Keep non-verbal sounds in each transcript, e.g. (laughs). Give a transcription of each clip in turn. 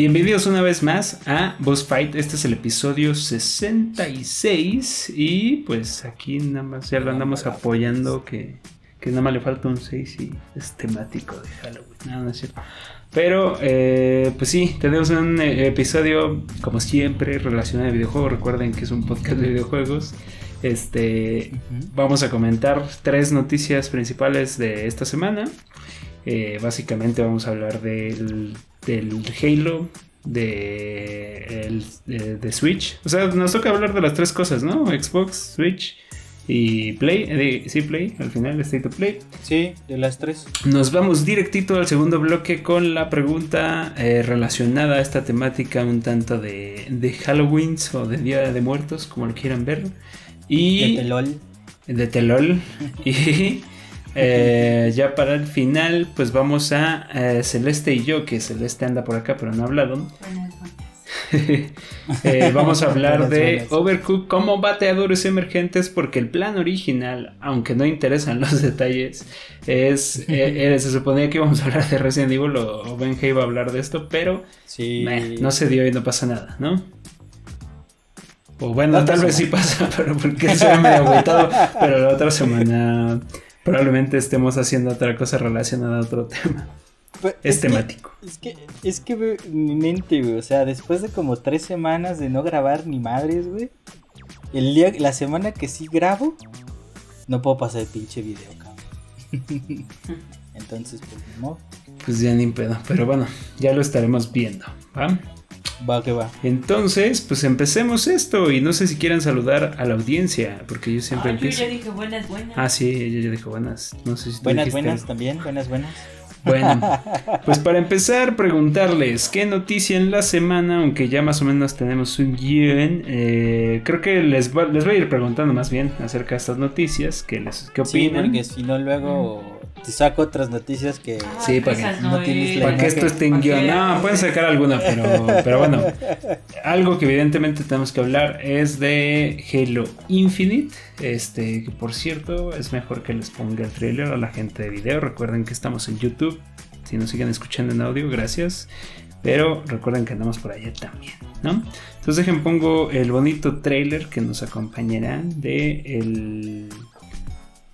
Bienvenidos una vez más a Boss Fight. Este es el episodio 66. Y pues aquí nada más ya lo andamos apoyando. Que, que nada más le falta un 6 y es temático de Halloween. No, no es cierto. Pero, eh, pues sí, tenemos un eh, episodio, como siempre, relacionado a videojuegos. Recuerden que es un podcast de videojuegos. Este, vamos a comentar tres noticias principales de esta semana. Eh, básicamente vamos a hablar del, del Halo, de, el, de, de Switch. O sea, nos toca hablar de las tres cosas, ¿no? Xbox, Switch y Play. De, sí, Play, al final, State of Play. Sí, de las tres. Nos vamos directito al segundo bloque con la pregunta eh, relacionada a esta temática un tanto de, de Halloween o de Día de Muertos, como lo quieran ver. Y, De Telol. de Telol. (laughs) y eh, ya para el final, pues vamos a eh, Celeste y yo, que Celeste anda por acá, pero no ha hablado. (laughs) Eh, vamos a hablar de buenas. Overcooked como bateadores emergentes porque el plan original, aunque no interesan los detalles, es eh, (laughs) eh, se suponía que íbamos a hablar de Resident Evil o, o Ben iba a hablar de esto, pero Sí. meh, no se dio y no pasa nada, ¿no? O bueno, No tal vez sí pasa, (laughs) pero porque se ve medio agüitado, pero la otra semana probablemente estemos haciendo otra cosa relacionada a otro tema. Pues, Es que- temático. Es que, es que, güey, mi mente, güey, o sea, después de como tres semanas de no grabar ni madres, güey, el día, la semana que sí grabo, no puedo pasar el pinche video, cabrón. (laughs) Entonces, pues, no, Pues ya ni pedo, pero bueno, ya lo estaremos viendo, ¿va? Va que va. Entonces, pues empecemos esto y no sé si quieran saludar a la audiencia, porque yo siempre Ah, yo empiezo. ya dije buenas, buenas. Ah, sí, ella ya dijo buenas. No sé si tú Buenas, dijiste buenas algo. también, buenas, buenas. Bueno, (laughs) pues para empezar, preguntarles qué noticia en la semana, aunque ya más o menos tenemos un guion. eh, creo que les, va- les voy a ir preguntando más bien acerca de estas noticias, qué, les, qué Sí, opinan. porque si no luego te saco otras noticias que... Ah, sí, para que no tienes es. la Para que esto esté en guion. No, pueden sacar alguna, pero, pero bueno. (laughs) Algo que evidentemente tenemos que hablar es de Halo Infinite. Este, que por cierto, es mejor que les ponga el trailer a la gente de video. Recuerden que estamos en YouTube. Si nos siguen escuchando en audio, gracias. Pero recuerden que andamos por allá también, ¿no? Entonces dejen pongo el bonito trailer que nos acompañará de el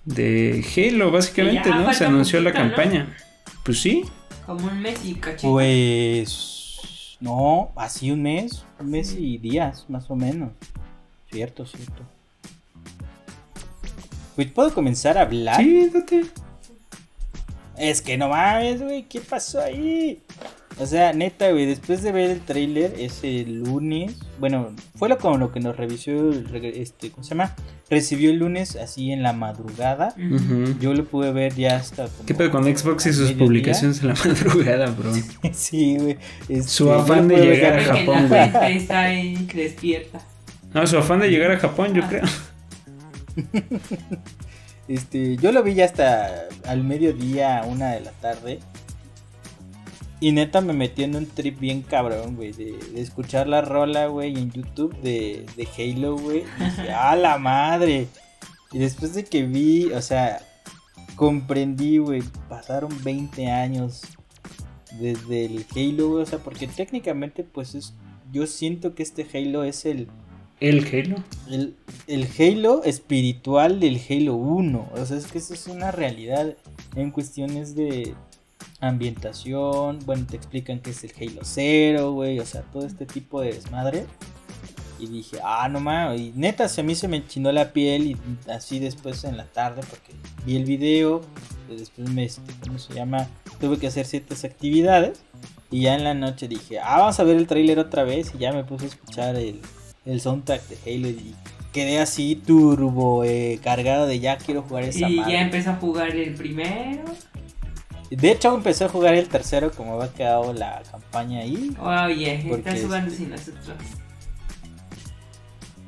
de Halo, básicamente, ya ¿no? Se anunció la campaña. Pues sí, Como un mes y cachito. Pues... No, así un mes, un mes y días, más o menos. Cierto, cierto. Pues puedo comenzar a hablar. Sí, date. Es que no mames, güey, ¿qué pasó ahí? O sea, neta, güey, después de ver el tráiler ese lunes, bueno, fue lo como lo que nos revisó, el este, ¿cómo se llama? Recibió el lunes así en la madrugada. Ujú. Ujú. Yo lo pude ver ya hasta como ¿Qué pedo con Xbox y sus publicaciones en la (laughs) madrugada, bro? sí, güey. este, Su afán de llegar a Japón, güey. está ahí despierta. No, su afán de llegar a Japón, yo Ah. creo. (laughs) Este, yo lo vi ya hasta al mediodía, una de la tarde. Y neta me metí en un trip bien cabrón, güey, de, de escuchar la rola, güey, en YouTube de, de Halo, güey. Y dije, (laughs) ¡ah, la madre! Y después de que vi, o sea, comprendí, güey, pasaron 20 años desde el Halo, güey, o sea, porque técnicamente, pues es, yo siento que este Halo es el, El Halo. el, el Halo espiritual del Halo 1. O sea, es que eso es una realidad en cuestiones de ambientación. Bueno, te explican que es el Halo 0, güey. O sea, todo este tipo de desmadre. Y dije, ah, no mames. Y neta, si a mí se me chinó la piel. Y así después en la tarde, porque vi el video. y Después me, este, ¿cómo se llama? Tuve que hacer ciertas actividades. Y ya en la noche dije, ah, vamos a ver el tráiler otra vez. Y ya me puse a escuchar el, el soundtrack de Halo y quedé así turbo eh, cargado de ya quiero jugar esa Y madre. ya empezó a jugar el primero. De hecho empecé a jugar el tercero como va quedado la campaña ahí. Oye, Porque estás jugando este- sin nosotros.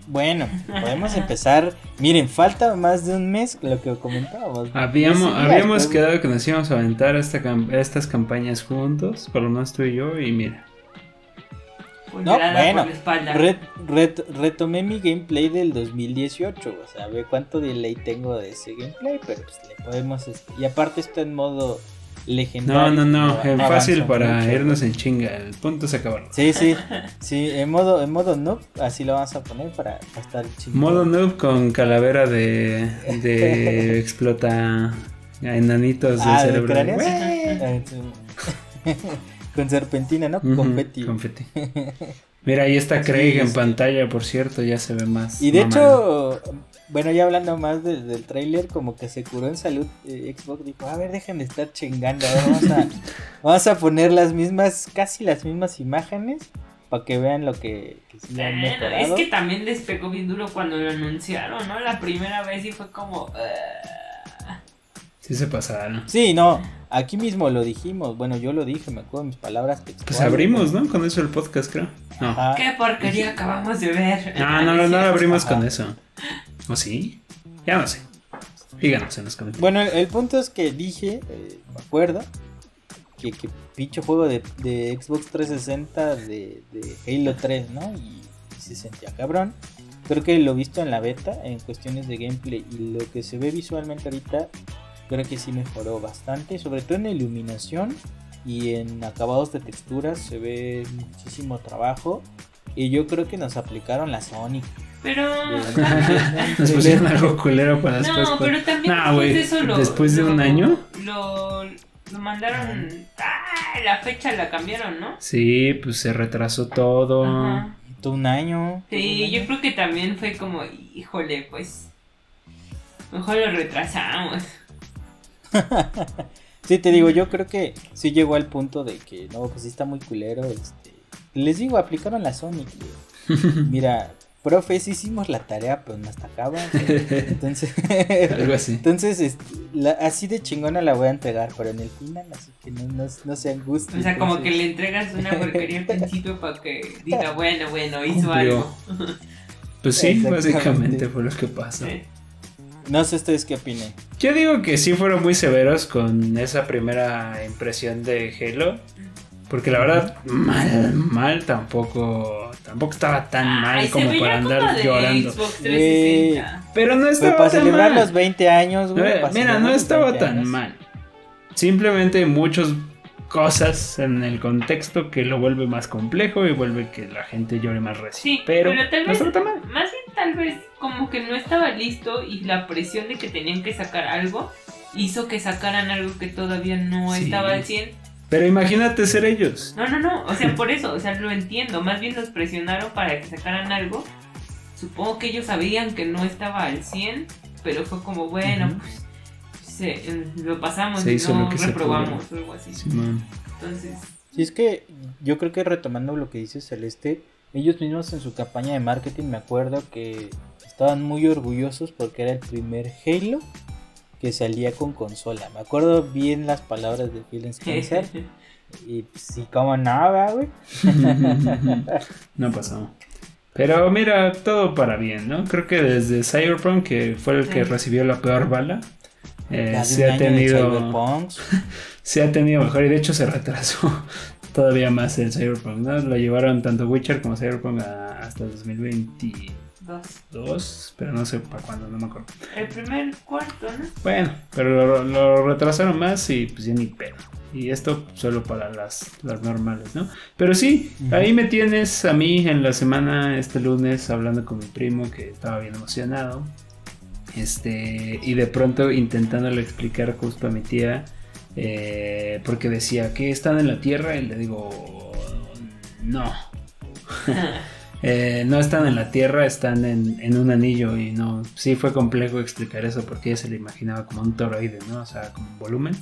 Bueno, (laughs) podemos empezar. Miren, falta más de un mes lo que comentábamos. Habíamos, habíamos quedado que nos íbamos a aventar esta cam- estas campañas juntos, por lo menos tú y yo, y mira. Puñalada bueno, por la espalda. Re- ret- retomé mi gameplay del 2018, o sea, ve cuánto delay tengo de ese gameplay, pero pues le podemos... este, Y aparte está en modo legendario. No, no, no, en fácil para mucho. irnos en chinga. El punto es acabarlo. Sí, sí, sí, en modo, en modo noob, así lo vamos a poner para, para estar chingón. Modo noob con calavera de, de (laughs) explota enanitos de Ah, ¿de cerebro. (laughs) Con serpentina, ¿no? Ujú, Confeti. confeti. (laughs) Mira, ahí está Craig Sí, en pantalla, por cierto, ya se ve más. Y de hecho, bueno, ya hablando más de- del tráiler, como que se curó en salud eh, Xbox, dijo, a ver, dejen de estar chingando, a ver, vamos a, (laughs) vamos a poner las mismas, casi las mismas imágenes, para que vean lo que, que sí han Bueno, es que también les pegó bien duro cuando lo anunciaron, ¿no? La primera vez y fue como... "Ah". Sí se pasaron. Sí, no, aquí mismo lo dijimos, bueno, yo lo dije, me acuerdo mis palabras textuales. Pues abrimos, ¿no? Con eso el podcast, creo. No. Ajá. ¿Qué porquería acabamos de ver? No, no, no, no (laughs) lo abrimos Ajá. con eso. ¿O sí? Ya no sé. Díganos en los comentarios. Bueno, el, punto es que dije, eh, me acuerdo, que, que pinche juego de, Xbox 360 de, Halo 3, ¿no? Y, y se sentía cabrón. Creo que lo visto en la beta, en cuestiones de gameplay y lo que se ve visualmente ahorita, creo que sí mejoró bastante, sobre todo en iluminación y en acabados de texturas se ve muchísimo trabajo. Y yo creo que nos aplicaron la Sonic. Pero... (laughs) Nos pusieron algo culero para después. No, pero también Nah, después de eso lo... después de lo- un año. Lo, lo mandaron... Ah, la fecha la cambiaron, ¿no? Sí, pues se retrasó todo. Ajá. Todo un año. Sí, un yo creo que también fue como, híjole, pues... Mejor lo retrasamos. (laughs) Sí, te digo, yo creo que sí llegó al punto de que, no, pues sí está muy culero. Este, les digo, aplicaron la Sonic. (laughs) Mira, profe, sí hicimos la tarea, pero no hasta acaba. (laughs) Entonces, Algo así. entonces este, la- así de chingona la voy a entregar, pero en el final, así que no, no, no se angustien. O sea, como que le entregas una porquería al principio para que diga, (laughs) bueno, bueno, hizo Cumplió. algo. Pues sí, básicamente fue lo que pasó. Sí. No sé ustedes qué opinen. Yo digo que sí fueron muy severos con esa primera impresión de Halo. Porque la verdad, mal, mal tampoco. Tampoco estaba tan mal Ay, como para andar como de llorando. Xbox 360. Pero no estaba para tan celebrar mal. los 20 años, güey. Mira, no estaba 20 tan años. mal. Simplemente muchas cosas en el contexto que lo vuelve más complejo y vuelve que la gente llore más recio. Sí, pero, pero, tal no vez, estaba tan mal. más bien tal vez como que no estaba listo y la presión de que tenían que sacar algo hizo que sacaran algo que todavía no Sí. estaba al 100. Pero imagínate ser ellos. No, no, no, o sea, por eso, o sea, lo entiendo, más bien los presionaron para que sacaran algo. Supongo que ellos sabían que no estaba al 100, pero fue como, bueno, Ujú. pues se- eh, lo pasamos Se y hizo no lo que se reprobamos o algo así. Simón. Entonces, Sí, es que yo creo que retomando lo que dice Celeste, ellos mismos en su campaña de marketing me acuerdo que estaban muy orgullosos porque era el primer Halo que salía con consola. Me acuerdo bien las palabras de Phil Spencer (laughs) y sí, como no, ¿verdad, güey. (laughs) no pasó. Pero mira, todo para bien, ¿no? Creo que desde Cyberpunk, que fue el que recibió la peor bala, eh, se ha tenido (laughs) se ha tenido mejor y de hecho se retrasó todavía más el Cyberpunk, ¿no? Lo llevaron tanto Witcher como Cyberpunk a- hasta 2022, dos. pero no sé para cuándo, no me acuerdo. El primer cuarto, ¿no? Bueno, pero lo, lo retrasaron más y pues ya ni pedo. Y esto solo para las, las normales, ¿no? Pero sí, ahí me tienes a mí en la semana, este lunes, hablando con mi primo que estaba bien emocionado. Este, y de pronto intentándole explicar justo a mi tía, eh, porque decía que están en la Tierra, y le digo, no. (laughs) Eh, no están en la Tierra, están en, un anillo y no, sí fue complejo explicar eso porque ella se le imaginaba como un toroide, ¿no? O sea, como un volumen.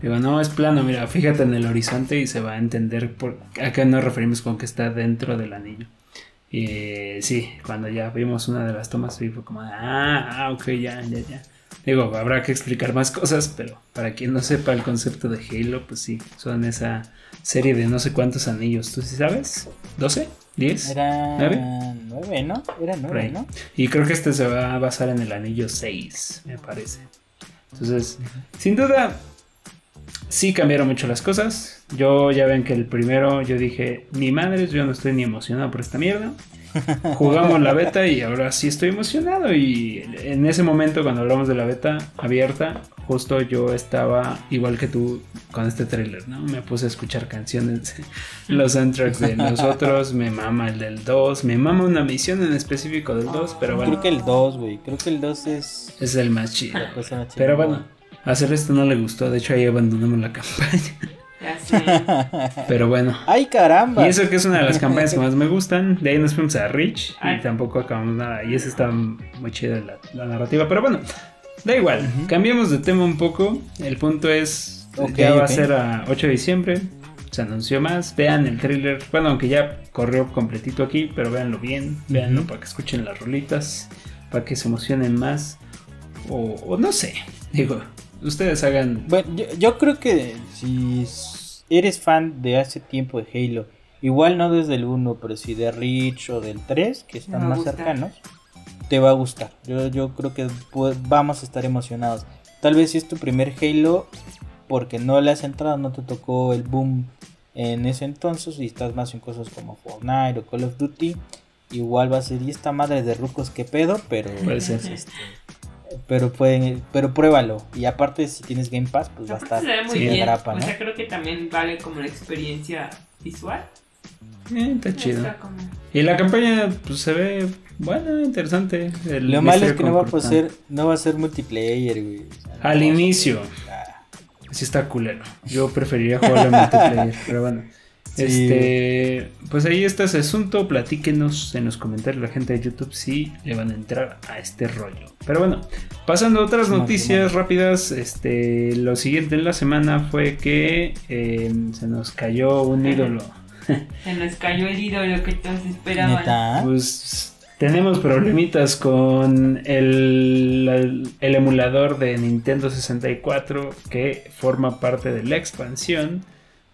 Digo, no, es plano, mira, fíjate en el horizonte y se va a entender por a qué nos referimos con que está dentro del anillo. Y eh, sí, cuando ya vimos una de las tomas, sí fue como, ah, ah, ok, ya, ya, ya. Digo, habrá que explicar más cosas, pero para quien no sepa el concepto de Halo, pues sí, son esa serie de no sé cuántos anillos, ¿tú sí sabes? ¿12? ¿10? Era ¿Nueve? nueve, ¿no? Era Por nueve, ahí. ¿no? Y creo que este se va a basar en el anillo 6, me parece. Entonces, sin duda, sí cambiaron mucho las cosas. Yo ya ven que el primero yo dije, mi madre, yo no estoy ni emocionado por esta mierda. (laughs) Jugamos la beta y ahora sí estoy emocionado. Y en ese momento, cuando hablamos de la beta abierta, justo yo estaba igual que tú con este tráiler, ¿no? Me puse a escuchar canciones, los soundtracks de los otros, me mama el del 2, me mama una misión en específico del 2, pero bueno. Creo que el 2, güey. Creo que el 2 es. Es el más chido. Pero bueno, hacer esto no le gustó, de hecho ahí abandonamos la campaña. Ya sé. (laughs) Pero bueno. ¡Ay, caramba! Y eso que es una de las campañas que más me gustan. De ahí nos fuimos a Rich y tampoco acabamos nada. Y esa está muy chida la, la narrativa. Pero bueno, da igual. Ujú. Cambiemos de tema un poco. El punto es, Ok, ya va a ser a 8 de diciembre. Se anunció más. Vean el thriller. Bueno, aunque ya corrió completito aquí, pero véanlo bien. Véanlo para que escuchen las rolitas. Para que se emocionen más. O, o no sé. Digo, ustedes hagan... Bueno, yo, yo creo que si eres fan de hace tiempo de Halo, igual no desde el 1, pero si de Reach o del 3, que están más gustar. cercanos, te va a gustar. Yo, yo creo que vamos a estar emocionados. Tal vez si es tu primer Halo, porque no le has entrado, no te tocó el boom en ese entonces y estás más en cosas como Fortnite o Call of Duty. Igual va a ser, y esta madre de rucos, que pedo, pero Puede ser. este, pero pueden, pero pruébalo. Y aparte si tienes Game Pass, pues va a estar se ve muy sí, bien. grapa, O ¿no? sea, creo que también vale como la experiencia visual. Eh, está chido. Y la campaña pues se ve buena, interesante. El Lo malo es que no va a ser, no va a ser multiplayer, güey. O sea, Al inicio. ah, Sí está culero. Yo preferiría jugarlo en multiplayer, pero bueno. Sí. Este, pues ahí está ese asunto. Platíquenos en los comentarios la gente de YouTube si le van a entrar a este rollo. Pero bueno, pasando a otras noticias rápidas. Este, lo siguiente en la semana fue que eh, se nos cayó un ídolo. Se nos cayó el ídolo que todos esperaban. ¿Neta? Pues tenemos problemitas con el, el- el emulador de Nintendo 64 que forma parte de la expansión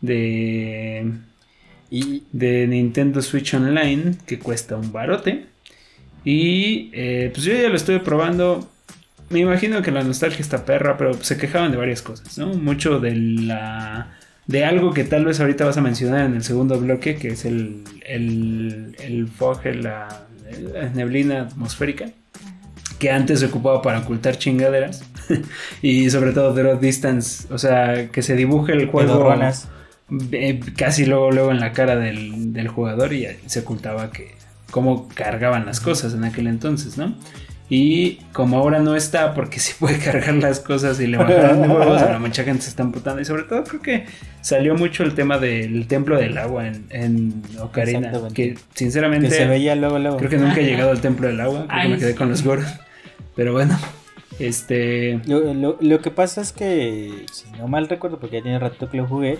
de, Y de Nintendo Switch Online que cuesta un barote. Y eh, pues yo ya lo estuve probando. Me imagino que la nostalgia está perra, pero se quejaban de varias cosas, ¿no? Mucho de la... De algo que tal vez ahorita vas a mencionar en el segundo bloque, que es el, el, el fog, la, la neblina atmosférica, que antes se ocupaba para ocultar chingaderas. (laughs) y sobre todo Zero Distance, o sea, que se dibuje el juego eh, casi luego, luego en la cara del, del jugador y se ocultaba que cómo cargaban las cosas en aquel entonces, ¿no? Y como ahora no está, porque sí puede cargar las cosas y le bajaron de (laughs) huevos, ahora mucha gente se está emputando. Y sobre todo creo que salió mucho el tema del templo del agua en, en Ocarina. Que sinceramente Que se veía luego, luego. creo que nunca he llegado al templo del agua. Creo que Ay, me quedé con los goros. Pero bueno, este... Lo, lo- lo que pasa es que, si no mal recuerdo, porque ya tiene rato que lo jugué,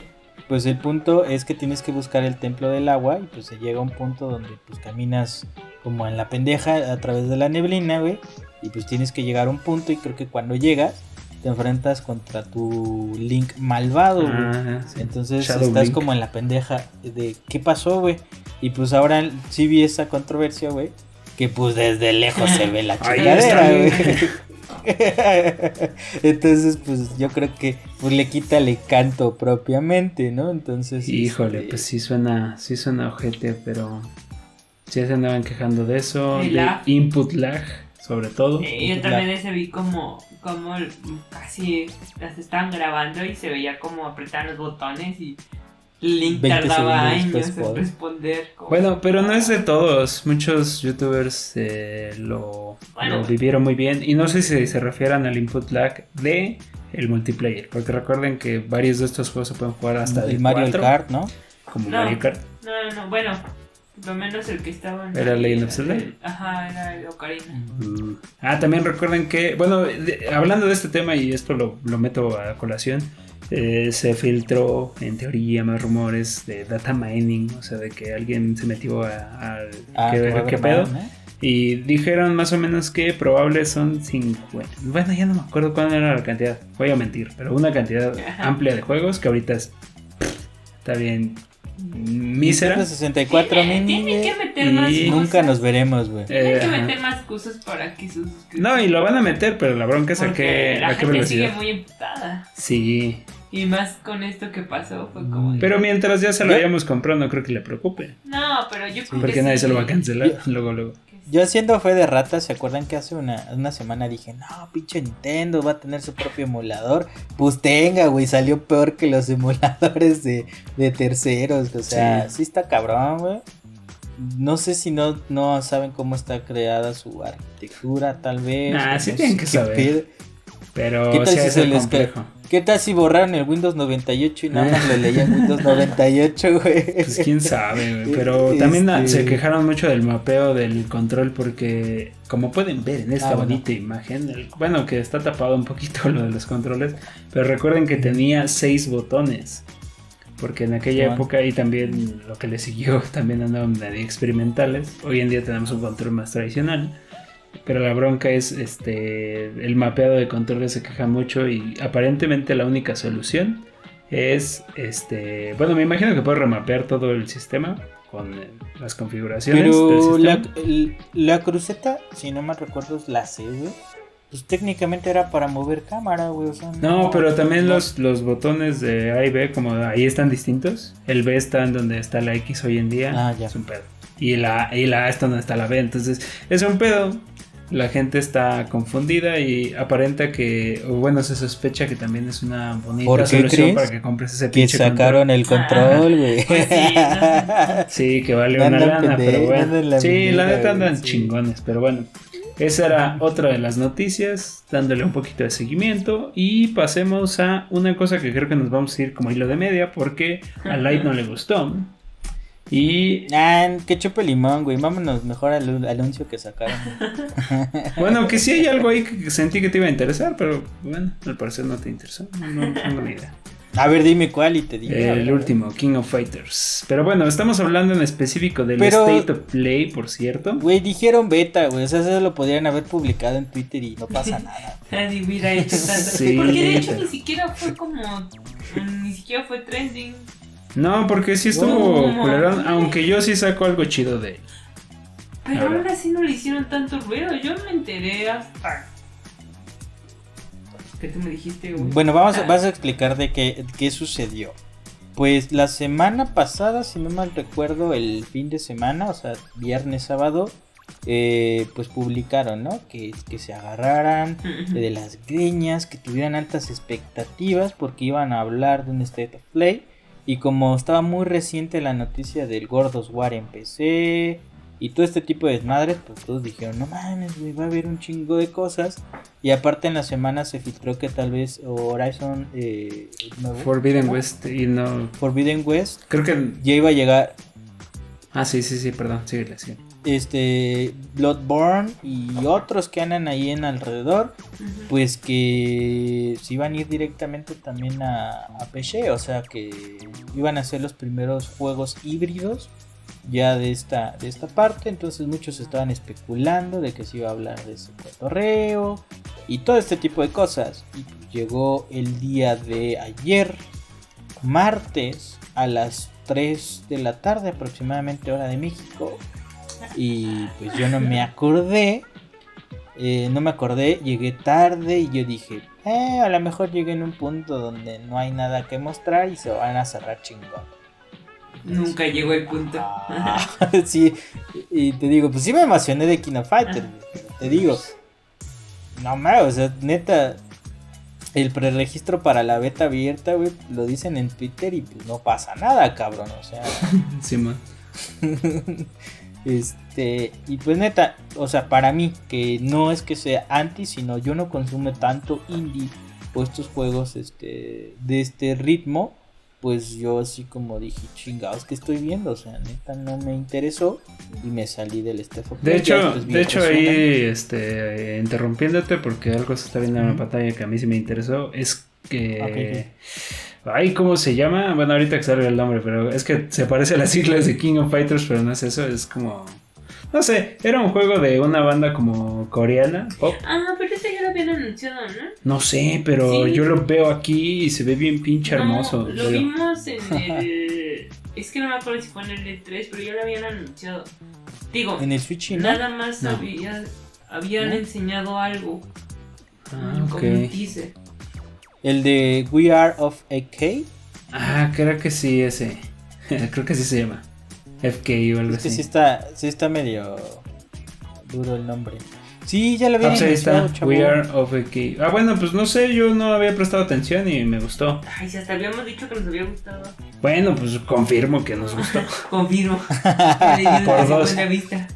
pues el punto es que tienes que buscar el templo del agua y pues se llega a un punto donde pues caminas como en la pendeja a través de la neblina, güey, y pues tienes que llegar a un punto y creo que cuando llegas te enfrentas contra tu Link malvado, güey. ah, sí. Entonces Shadow estás Link. como en la pendeja de qué pasó, güey. Y pues ahora sí vi esa controversia, güey. Que pues desde lejos se ve la (laughs) chingadera, güey. (laughs) Entonces, pues yo creo que pues le quita el encanto propiamente, ¿no? Entonces. Híjole, este, pues sí suena, sí suena ojete, pero sí se andaban quejando de eso, El de lag. input lag, sobre todo. Eh, yo también ese vi como, como casi las estaban grabando y se veía como apretaban los botones y Link 20 tardaba años en responder. como- Bueno, pero no es de todos. Muchos youtubers eh, lo, Bueno. lo vivieron muy bien. Y no sé si se refieran al input lag de el multiplayer. Porque recuerden que varios de estos juegos se pueden jugar hasta de el Mario 4, Kart, ¿no? Como No. Mario Kart. No, no, no, bueno, lo menos el que estaba en ¿Era Legend of Zelda? el- Ajá, era el Ocarina. Mm. Ah, también recuerden que, bueno, de- hablando de este tema y esto lo, lo meto a colación, eh, se filtró en teoría más rumores de data mining, o sea, de que alguien se metió a, a- Ah, ¿qué, pedo? Mann, ¿no? Y dijeron más o menos que probable son 50. Bueno, ya no me acuerdo cuál era la cantidad. Voy a mentir, pero una cantidad amplia de juegos que ahorita es, está bien mísera. Nintendo 64 Tiene, mini, tiene que meter y más y nunca cosas. nos veremos, güey. Tiene Eh, que ajá. meter más cosas para que sus No, y lo van a meter, pero la bronca es a Porque qué, la a qué gente sigue muy emputada. Sí, Y más con esto que pasó, fue como. pero mientras ya se lo Yo- hayamos comprado, no creo que le preocupe. No, pero yo creo que Porque nadie sí. se lo va a cancelar luego, luego. Yo haciendo fe de rata, ¿se acuerdan que hace una, una semana dije, no, pinche Nintendo va a tener su propio emulador? Pues tenga, güey, salió peor que los (laughs) emuladores de, de terceros. O sea, sí, Sí. está cabrón, güey. No sé si no, no saben cómo está creada su arquitectura, tal vez. Nah, o sí no tienen que saber. pedo. Pero ¿Qué tal si es se el les cae? ¿Qué tal si borraron el Windows 98 y nada más lo leían Windows 98, güey? Pues quién sabe, güey. Pero también ah, Este- se quejaron mucho del mapeo del control porque, como pueden ver en esta Ah, bueno. bonita imagen, el- bueno, que está tapado un poquito (laughs) lo de los controles, pero recuerden que tenía seis botones. Porque en aquella época y también lo que le siguió (laughs) también andaban experimentales. Hoy en día tenemos un control más tradicional. Pero la bronca es este el mapeado de controles se queja mucho y aparentemente la única solución es este bueno me imagino que puedes remapear todo el sistema con eh, las configuraciones Pero del la, la cruceta, si no mal recuerdo, es la C, güey. Pues técnicamente era para mover cámara, güey. O sea, no pero también no- los, los botones de A y B como ahí están distintos el B está en donde está la X hoy en día Ah, ya. es un pedo y la, y la A está donde está la B entonces es un pedo la gente está confundida y aparenta que, o bueno, se sospecha que también es una bonita ¿Por qué solución para que compres ese Que pinche sacaron el control, güey. (laughs) Pues sí, no. Sí, que vale Andan una lana, pende- pero bueno. la sí, la neta andan sí. chingones, pero bueno. Esa era otra de las noticias, dándole un poquito de seguimiento. Y pasemos a una cosa que creo que nos vamos a ir como hilo de media, porque a Light no le gustó. Y Ah, que chupe limón, güey. Vámonos mejor al al anuncio que sacaron. (laughs) bueno, que sí hay algo ahí que sentí que te iba a interesar, pero bueno, al parecer no te interesó. No, no tengo ni idea. A ver, dime cuál y te digo. El último, King of Fighters. Pero bueno, estamos hablando en específico del Pero- State of Play, por cierto. Güey, dijeron beta, güey. O sea, eso lo podrían haber publicado en Twitter y no pasa (laughs) nada. Nadie hubiera hecho (laughs) tanto. Sí, Porque de hecho ni siquiera fue como. Ni siquiera fue trending. No, porque sí estuvo culerón, aunque yo sí saco algo chido de él. Pero A ver. aún así no le hicieron tanto ruido. Yo me enteré hasta. Que tú me dijiste, güey. Bueno, vamos a, Ah. vas a explicar de qué, qué sucedió. Pues la semana pasada, si no mal recuerdo, el fin de semana, o sea, viernes, sábado, eh, pues publicaron, ¿no? Que, que se agarraran de las greñas, que tuvieran altas expectativas porque iban a hablar de un State of Play. Y como estaba muy reciente la noticia del Gordos War en PC y todo este tipo de desmadres, pues todos dijeron, no mames, güey, va a haber un chingo de cosas. Y aparte en la semana se filtró que tal vez Horizon eh, Forbidden. West y no. Forbidden West Creo que. ya iba a llegar Ah, sí, sí, sí, perdón, síguele, sí. Este Bloodborne y otros que andan ahí en alrededor. Pues que se iban a ir directamente también a, a PC, o sea que iban a ser los primeros juegos híbridos ya de esta, de esta parte, entonces muchos estaban especulando de que se iba a hablar de ese cotorreo y todo este tipo de cosas. Y llegó el día de ayer, martes, a las 3 de la tarde aproximadamente hora de México, y pues yo no me acordé eh, no me acordé, llegué tarde y yo dije, eh, a lo mejor llegué en un punto donde no hay nada que mostrar y se van a cerrar chingón. Nunca llegó el punto. Ah, (laughs) sí, y te digo, pues sí me emocioné de Kino Fighter, pero te digo, no mames, o sea, neta, el preregistro para la beta abierta, güey, lo dicen en Twitter y pues no pasa nada, cabrón, o sea. (laughs) Simón. (laughs) Este, y pues neta, o sea, para mí, que no es que sea anti, sino yo no consumo tanto indie o estos juegos este, de este ritmo, pues yo así como dije, chingados, que estoy viendo? O sea, neta no me interesó y me salí del Steph De hecho, de hecho ahí, este, interrumpiéndote porque algo se está viendo en la pantalla que a mí sí me interesó, es que... Ay, ¿cómo se llama? Bueno, ahorita que salga el nombre, pero es que se parece a las siglas de King of Fighters, pero no es eso, es como... No sé, era un juego de una banda como coreana, pop. Ah, pero este ya lo habían anunciado, ¿no? No sé, pero Sí. yo lo veo aquí y se ve bien pinche No, hermoso. lo pero- vimos en (laughs) el. es que no me acuerdo si fue en el E3, pero ya lo habían anunciado. Digo, En el Switch, ¿no? nada más No. había- habían ¿No? enseñado algo. Ah, Como un ok. teaser. El de We Are of AK. Ah, creo que sí, ese. (laughs) creo que sí se llama. FK o algo Es que así. sí está, sí está medio duro el nombre. Sí, ya lo había Ah, pues está. chavo. We are of a key. Ah, bueno, pues no sé, yo no había prestado atención y me gustó. Ay, si hasta habíamos dicho que nos había gustado. Bueno, pues confirmo que nos gustó. (laughs) Confirmo. (laughs) Por dos. vista.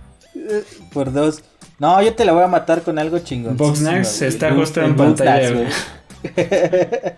Por dos. No, yo te la voy a matar con algo chingón. Boxnax está justo en pantalla, güey. (laughs)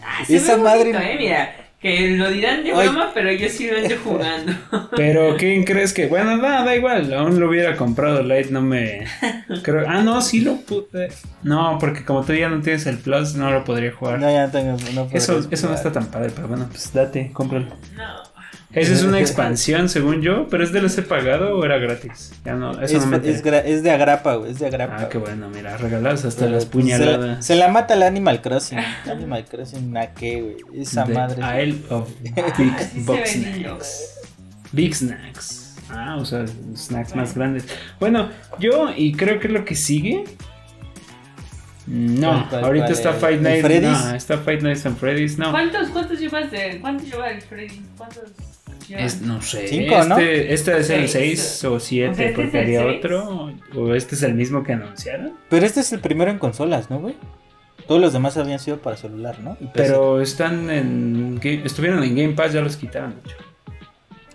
Ah, se Esa ve madre- bonito, eh, mira. Que lo dirán de Ay. broma, pero yo sí lo ando jugando. (laughs) Pero ¿quién crees que? Bueno, nada, da igual, aún lo hubiera comprado Lite, no me (laughs) creo. Ah, no, sí lo pude. No, porque como tú ya no tienes el Plus, no lo podría jugar. No, ya tengo. No eso, eso no está tan padre, pero bueno, pues date, cómpralo. No. Esa es una (laughs) expansión, según yo, pero es DLC pagado o era gratis. Ya no, eso Es, no me es, es de agrapa, güey. Es de agrapa. Ah, qué bueno, mira, regalados hasta Pero, las pues, Se la, puñaladas. se la mata el Animal Crossing. Animal Crossing, ¿a qué, güey? Esa The madre. Isle of (laughs) Big Box. Snacks. Big Snacks. Ah, o sea, snacks más grandes. Bueno, yo, y creo que es lo que sigue. No, ¿Cuál, cuál, ahorita cuál? está ¿El- Fight Night. Freddy's? No, está Fight Nights and Freddy's. No, ¿Cuántos, ¿Cuántos llevas de.? ¿Cuántos lleva el Freddy? ¿Cuántos? Es, no sé. Cinco, ¿no? este, este es el Seis. 6 o 7, O sea, ¿este porque había seis? otro. O este es el mismo que anunciaron. Pero este es el primero en consolas, ¿no, güey? Todos los demás habían sido para celular, ¿no? Pero están en. Estuvieron en Game Pass, ya los quitaron, de hecho.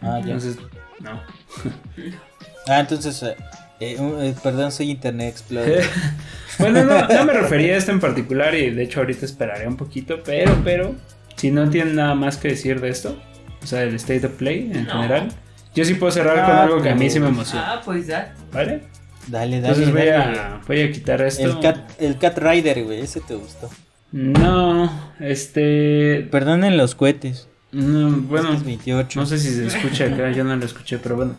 Ah, ya. Entonces, no. (laughs) Ah, entonces. eh, eh, eh, perdón, soy Internet Explorer. (laughs) bueno, no, no me refería a esto en particular y de hecho ahorita esperaré un poquito, pero, pero, si no tienen nada más que decir de esto, o sea, el State of Play en No. general, yo sí puedo cerrar Ah, con algo que a mí sí me emociona, Ah, pues ya. ¿vale? Dale, dale. Entonces voy dale. a, voy a quitar esto. El Cat, el Cat Rider, güey, ese te gustó. No, este, Perdonen los cohetes. mm, bueno, Este es 28. no sé si se escucha acá, yo no lo escuché, pero bueno.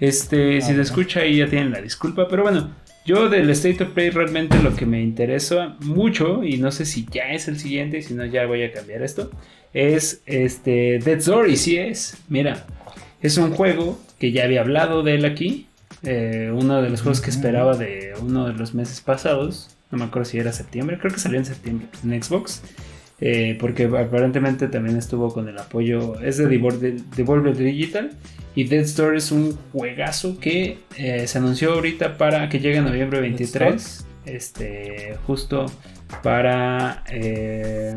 Este, Ah, si se bueno. escucha ahí ya tienen la disculpa, pero bueno, yo del State of Play realmente lo que me interesa mucho, y no sé si ya es el siguiente, si no ya voy a cambiar esto, es este Dead Story, sí es, mira, es un juego que ya había hablado de él aquí, eh, uno de los juegos que esperaba de uno de los meses pasados, no me acuerdo si era septiembre, creo que salió en septiembre en Xbox. Eh, porque aparentemente también estuvo con el apoyo, es de Devolver, Devolver Digital y Dead Store es un juegazo que eh, se anunció ahorita para que llegue en noviembre 23, este, justo para eh,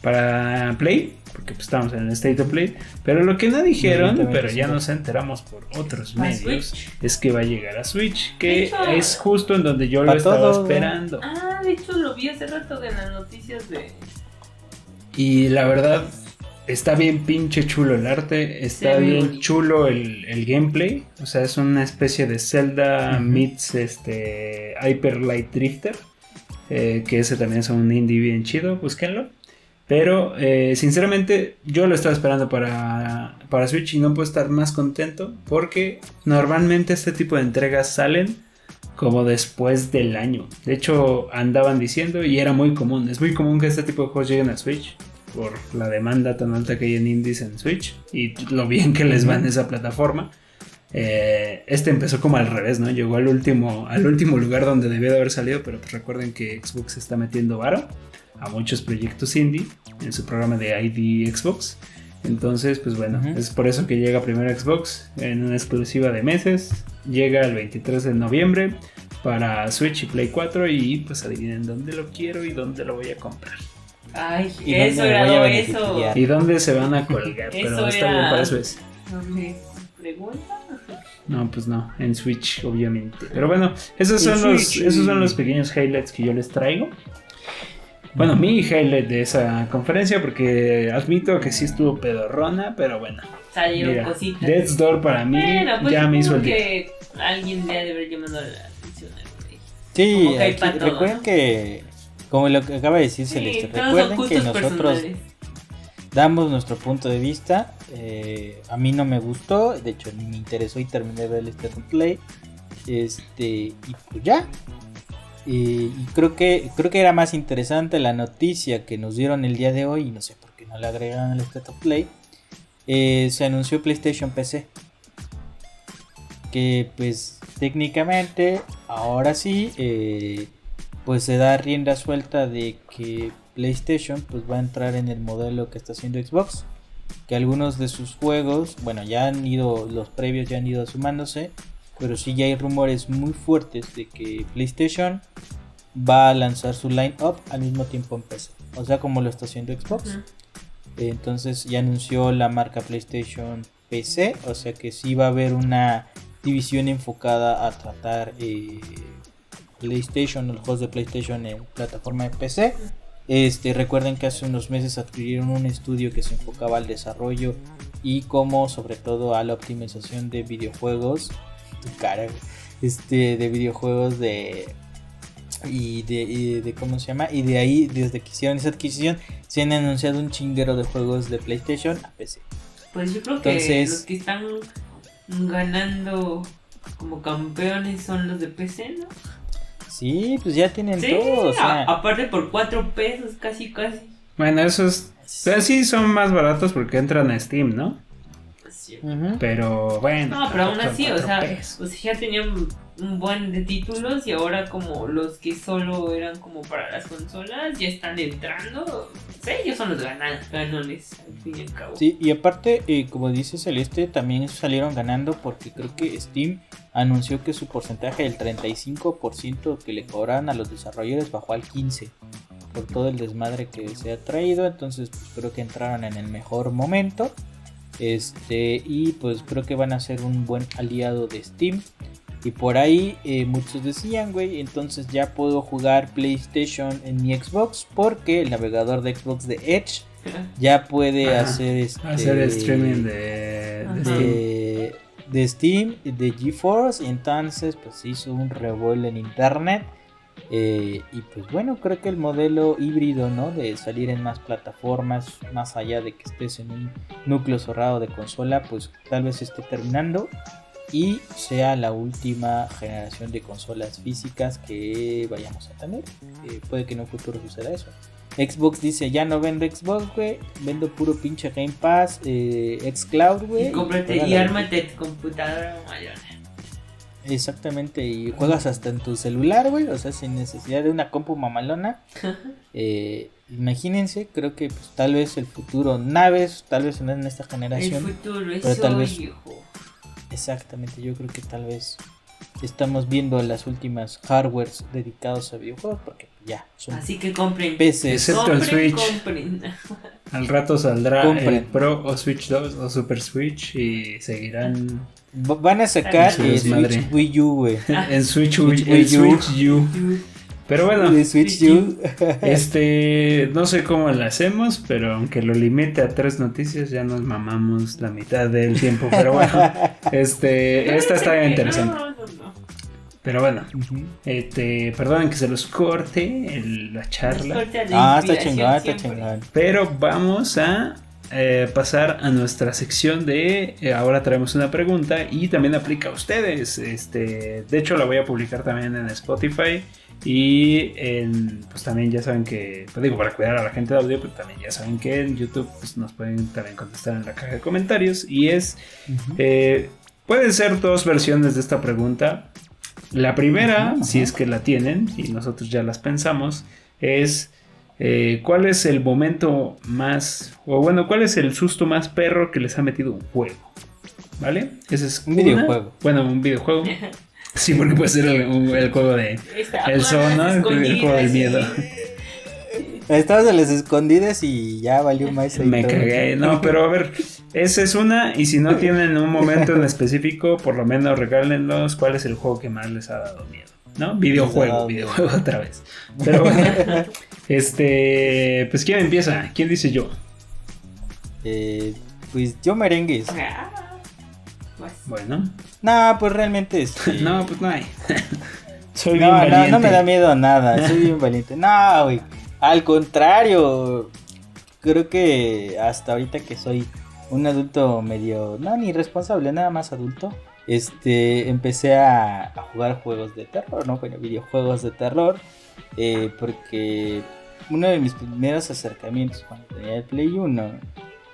para Play, porque pues estamos en el State of Play, pero lo que no dijeron, pero ya nos enteramos por otros ¿A medios, Switch? es que va a llegar a Switch, que hecho- es justo en donde yo lo estaba todo, esperando. Ah, de hecho lo vi hace rato en las noticias de. Y la verdad, está bien pinche chulo el arte, está Sí, bien chulo el, el gameplay. O sea, es una especie de Zelda Ujú. meets este Hyper Light Drifter. eh, que ese también es un indie bien chido, búsquenlo. Pero eh, sinceramente yo lo estaba esperando para, para Switch y no puedo estar más contento porque normalmente este tipo de entregas salen como después del año. De hecho, andaban diciendo y era muy común. Es muy común que este tipo de juegos lleguen a Switch por la demanda tan alta que hay en indies en Switch y lo bien que les va en esa plataforma. Eh, este empezó como al revés, ¿no? Llegó al último, al último lugar donde debió de haber salido, pero pues recuerden que Xbox está metiendo varo a muchos proyectos indie en su programa de ID Xbox. Entonces, pues bueno, es por eso que llega primero Xbox en una exclusiva de meses. Llega el 23 de noviembre para Switch y Play 4 y pues adivinen dónde lo quiero y dónde lo voy a comprar. Ay, ¿Y eso era eso. Y dónde se van a colgar, (laughs) pero Eso está era- bien, para eso es. No me pregunta. No, pues no, en Switch, obviamente. Pero bueno, esos son, los, esos son los pequeños highlights que yo les traigo. Bueno, mi highlight de esa conferencia, porque admito que sí estuvo pedorrona, pero bueno. Salieron Mira, cositas. Death's Door para mí Bueno, pues ya me hizo el día. que alguien debe de haber llamado la atención. Sí, Como que aquí- recuerden ¿no? que, como lo que acaba de decir Sí, Celeste, recuerden que nosotros personales. damos nuestro punto de vista. eh, a mí no me gustó, de hecho ni me interesó y terminé de ver el State Play. Este, y pues ya. Y, creo que creo que era más interesante la noticia que nos dieron el día de hoy, y no sé por qué no la agregaron al State Play. eh, se anunció PlayStation PC. Que pues técnicamente ahora sí eh, pues se da rienda suelta de que PlayStation pues va a entrar en el modelo que está haciendo Xbox. Que algunos de sus juegos, bueno, ya han ido, los previos ya han ido sumándose. Pero sí ya hay rumores muy fuertes de que PlayStation va a lanzar su line-up al mismo tiempo en PC. O sea, como lo está haciendo Xbox. Entonces ya anunció la marca PlayStation PC. O sea que sí va a haber una división enfocada a tratar eh, PlayStation, los juegos de PlayStation en plataforma de PC. Este, recuerden que hace unos meses adquirieron un estudio que se enfocaba al desarrollo y como sobre todo a la optimización de videojuegos. Tu cara, güey. este, de videojuegos de y de, y de cómo se llama y de ahí desde que hicieron esa adquisición se han anunciado un chinguero de juegos de PlayStation a PC. Pues yo creo que Entonces- los que están ganando como campeones son los de PC, ¿no? Sí, pues ya tienen Sí, todo, o sea, a- aparte por 4 pesos, casi, casi. Bueno, esos pero sí son más baratos porque entran a Steam, ¿no? Pero bueno. No, pero aún así, o sea, o sea, ya tenían un buen de títulos y ahora como los que solo eran como para las consolas ya están entrando. Sí, ellos son los ganones, al fin y al cabo. Sí, y aparte, eh, como dice Celeste, también salieron ganando porque creo que Steam anunció que su porcentaje del 35% que le cobraban a los desarrolladores bajó al 15% por todo el desmadre que se ha traído. Entonces, pues creo que entraron en el mejor momento. Este, y pues creo que van a ser un buen aliado de Steam. Y por ahí eh, muchos decían, güey, entonces ya puedo jugar PlayStation en mi Xbox porque el navegador de Xbox de Edge ya puede Ajá. hacer este Hacer streaming de, de Ajá. Steam. de, de Steam, de GeForce, y entonces pues hizo un revuelo en internet. Eh, y pues bueno, creo que el modelo híbrido, ¿no? De salir en más plataformas, más allá de que estés en un núcleo cerrado de consola, pues tal vez esté terminando y sea la última generación de consolas físicas que vayamos a tener. Eh, puede que en un futuro suceda eso. Xbox dice, ya no vendo Xbox, güey, vendo puro pinche Game Pass, eh, Xcloud, güey. Y cómprate y ármate tu computadora mayor. Exactamente, y juegas hasta en tu celular, güey, o sea, sin necesidad de una compu mamalona. (laughs) Eh, imagínense, creo que pues, tal vez el futuro, naves, tal vez no en esta El generación. futuro es pero tal hoy, vez- viejo. Exactamente, yo creo que tal vez estamos viendo las últimas hardwares dedicados a videojuegos, porque ya son Así que compren. PCs. Excepto el compren, Switch. compren. (laughs) Al rato saldrá Compren. el Pro o Switch 2 o Super Switch y seguirán Va- Van a sacar desmadre. Switch Wii U, güey. (laughs) en Switch, Switch Wii U. Switch U. Pero bueno, De Switch U. (laughs) este no sé cómo lo hacemos, pero aunque lo limite a tres noticias ya nos mamamos la mitad del tiempo. Pero bueno, este esta está interesante. Pero bueno, este, perdonen que se los corte el- la charla. Ah, está chingón, está chingón. Pero vamos a eh, pasar a nuestra sección de eh, ahora traemos una pregunta y también aplica a ustedes. Este, de hecho la voy a publicar también en Spotify y en, pues también ya saben que, pues digo para cuidar a la gente de audio, pues también ya saben que en YouTube pues, nos pueden también contestar en la caja de comentarios y es eh, pueden ser dos versiones de esta pregunta. La primera, Ajá, si es que la tienen y nosotros ya las pensamos, es eh, cuál es el momento más, o bueno, cuál es el susto más perro que les ha metido un juego. ¿Vale? Ese es Un videojuego. Bueno, un videojuego. (laughs) Sí, porque puede ser el, juego de... Está El son, ¿no? El juego del miedo. Estabas en las escondidas y ya valió más Me todo. cagué. No, (laughs) pero a ver, esa es una. Y si no tienen un momento en específico, por lo menos regálenos cuál es el juego que más les ha dado miedo. ¿No? Videojuego, dado videojuego otra vez. Pero bueno, (laughs) este. Pues ¿quién empieza? ¿Quién dice yo? Eh, pues yo merengues. Ah, pues, Bueno, No, pues realmente este, (laughs) no, pues no hay. Soy bien no, no, valiente. no me da miedo nada, soy bien valiente. No, güey. Al contrario, creo que hasta ahorita que soy un adulto medio, no, ni responsable, nada más adulto, este, empecé a, jugar juegos de terror, ¿no? Bueno, videojuegos de terror, eh, porque uno de mis primeros acercamientos cuando tenía el Play 1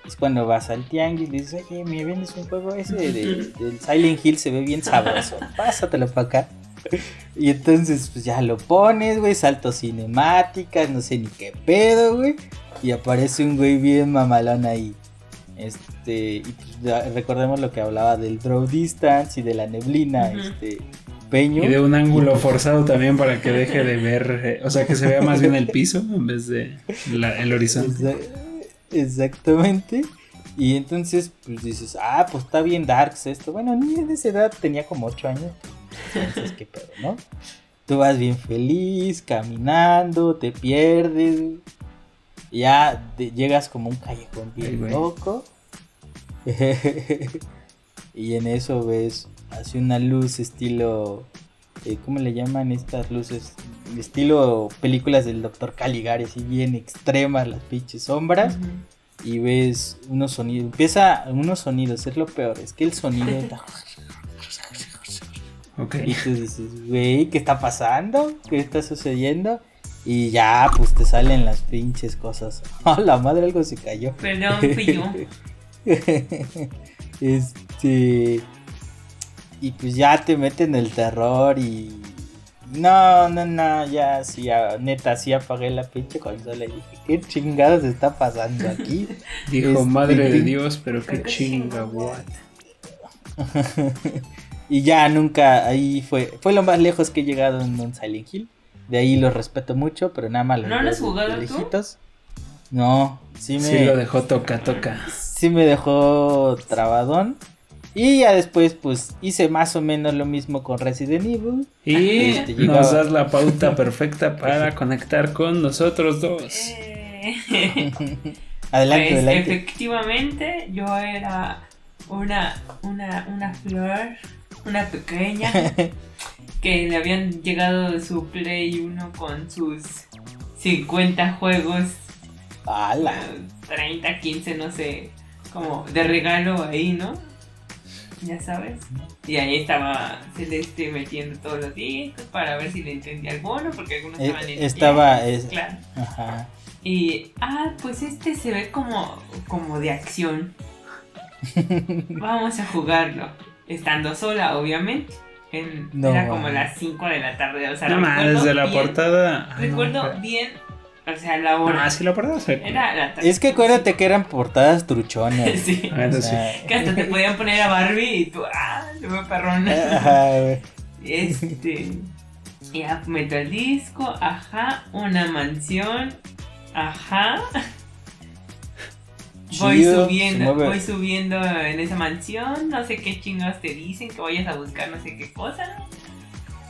es cuando vas al tianguis y dices, oye, me vendes un juego ese de, del Silent Hill, se ve bien sabroso, pásatelo para acá. (laughs) Y entonces, pues ya lo pones, güey, saltos cinemáticas, no sé ni qué pedo, güey. Y aparece un güey bien mamalón ahí. Es- este, y pues, recordemos lo que hablaba del draw distance y de la neblina, este, peño. Y de un ángulo forzado también para que deje de (laughs) ver, eh, o sea, que se vea más bien el piso en vez de la- el horizonte. Exa- Exactamente. Y entonces, pues dices, ah, pues está bien Darks esto. Bueno, ni de esa edad tenía como 8 años. Entonces, qué pedo, ¿no? Tú vas bien feliz, caminando, te pierdes. Ya te- llegas como un callejón bien loco. (laughs) y en eso ves hace una luz estilo. eh, ¿Cómo le llaman estas luces? Estilo películas del Dr. Caligari, así bien extremas las pinches sombras. Y ves unos sonidos. Empieza unos sonidos, es lo peor. Es que el sonido (laughs) está. Ok. (laughs) Y tú dices, güey, ¿qué está pasando? ¿Qué está sucediendo? Y ya, pues te salen las pinches cosas. (laughs) ¡Ah, la madre! Algo se cayó. Perdón, fui yo. (laughs) este. Y pues ya te meten el terror y. No, no, no, ya, sí, ya, neta, sí apagué la pinche consola y dije, ¿qué chingados está pasando aquí? Dijo, Este, madre de. Dios, pero qué chinga, what. Y ya nunca, ahí fue, fue lo más lejos que he llegado en un Silent Hill. De ahí lo respeto mucho, pero nada más ¿No veo lo has jugado de tú? No, sí me, Sí lo dejó toca, toca. sí me dejó trabadón. Y ya después, pues, hice más o menos lo mismo con Resident Evil. Y (laughs) Este, nos das la pauta perfecta para conectar con nosotros dos. Eh, (laughs) adelante, pues, adelante. efectivamente, yo era una, una, una flor, una pequeña, (laughs) que le habían llegado su Play 1 con sus 50 juegos, ¡Hala! eh, 30, 15, no sé, como de regalo ahí, ¿no? Ya sabes. Y ahí estaba Celeste metiendo todos los discos para ver si le entendía alguno, porque algunos Eh, estaban en estaba, es- Claro. Ajá. Y, ah, pues este se ve como, como de acción. (laughs) Vamos a jugarlo. Estando sola, obviamente. En- No, era como las 5 de la tarde. O sea, No más, recuerdo desde la bien- portada. ah, no, Recuerdo pero- bien, o sea, la hora. Ah, sí, la portada se Era la tarde. Es que acuérdate que eran portadas truchonas. (laughs) Sí. Ah, sí. Que hasta te podían poner a Barbie y tú, ah, se ve perrona. Ajá, güey. Este. Ya meto el disco, ajá, una mansión, ajá. Voy Chido, subiendo, voy subiendo en esa mansión, no sé qué chingados te dicen, que vayas a buscar no sé qué cosa.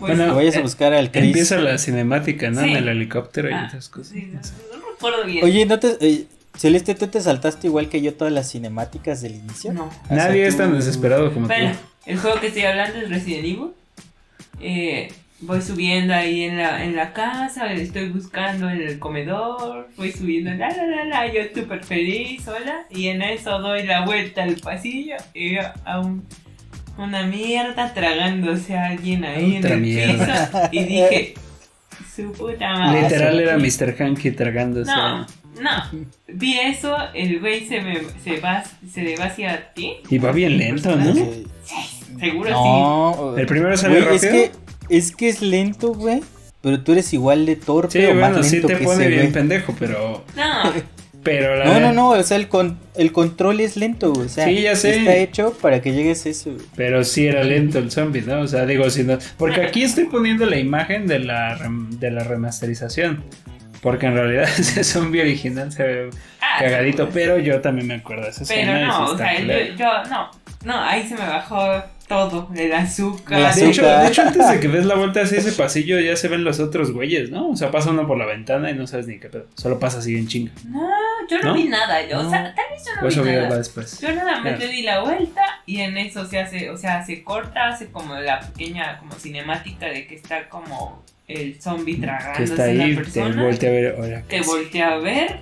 Voy Bueno, vayas a buscar al Chris. Empieza la cinemática, ¿no? Sí. En el helicóptero y Ah, esas cosas. sí, no, no recuerdo bien. Oye, ¿no te, eh, Celeste, ¿tú te saltaste igual que yo todas las cinemáticas del inicio? no. O sea, Nadie es tú- tan desesperado como Bueno, tú. el juego que estoy hablando es Resident Evil. Eh, voy subiendo ahí en la, en la casa, estoy buscando en el comedor, voy subiendo, la la la la, yo súper feliz, hola, y en eso doy la vuelta al pasillo y veo a un- una mierda tragándose a alguien ahí Otra en el mierda. piso y dije, su puta madre. Literal sí. era Mr. Hanky tragándose. No, no, vi eso, el güey se me se va, se va hacia ti, Y va bien lento, ¿no? Sí. seguro sí. No, El primero sale güey, es rápido. que, es que es lento, güey. Pero tú eres igual de torpe Sí, o más bueno, sí lento te que pone ese, bien güey. pendejo, pero. (laughs) No, Pero la No, no, no, o sea, el, con- el control es lento, güey. O sea, Sí, ya sé. está hecho para que llegues a eso, güey. Pero sí era lento el zombie, ¿no? O sea, digo, si no. Porque aquí estoy poniendo la imagen de la, rem- de la remasterización. Porque en realidad (laughs) ese zombie original se ve Ah, cagadito, seguro. pero yo también me acuerdo de esa Pero sí no, o sea, yo, no, no, ahí se me bajó todo, el azúcar. El De hecho, de hecho, antes de que des la vuelta hacia ese pasillo ya se ven los otros güeyes, ¿no? O sea, pasa uno por la ventana y no sabes ni qué pedo. Solo pasa así en chinga. No, yo no, ¿No? vi nada, yo, o sea, tal vez yo no eso vi nada. después. Yo nada más le di la vuelta y en eso se hace, o sea, se corta, hace como la pequeña como cinemática de que está como el zombie Que tragándose está a ahí, la te persona. voltea a ver. Ahora, te voltea a ver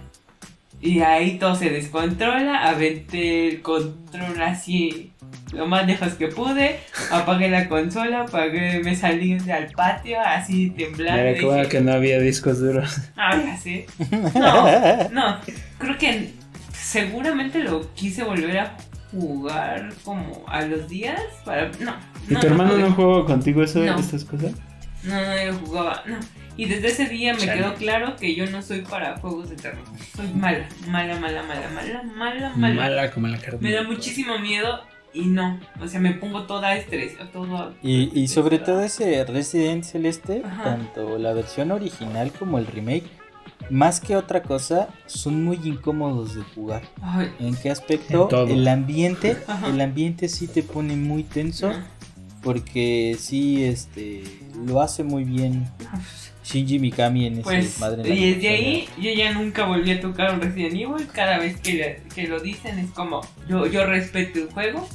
y ahí todo se descontrola, aventé el control así lo más lejos que pude, apagué la consola, apagué, me salí al patio así temblando. Bueno dije, que no había discos duros. Ah, ya sé. No, no, creo que seguramente lo quise volver a jugar como a los días para... No. ¿Y no, tu hermano pude. no jugó contigo eso, No. estas cosas? No, no, yo jugaba. No. Y desde ese día me quedó claro que yo no soy para juegos de terror. Soy mala, mala, mala, mala, mala, mala, mala. Mala como la carne. Me da muchísimo miedo y no. O sea, me pongo toda estrés, todo. Y, y sobre todo ese Resident Celeste, Ajá. tanto la versión original como el remake, más que otra cosa, son muy incómodos de jugar. Ay, ¿En qué aspecto? En todo. El ambiente, Ajá. el ambiente sí te pone muy tenso, porque sí, este, lo hace muy bien Shinji Mikami en ese Pues, madre. y desde persona. ahí yo ya nunca volví a tocar un Resident Evil. Cada vez que, le- que lo dicen es como, yo, yo respeto el juego,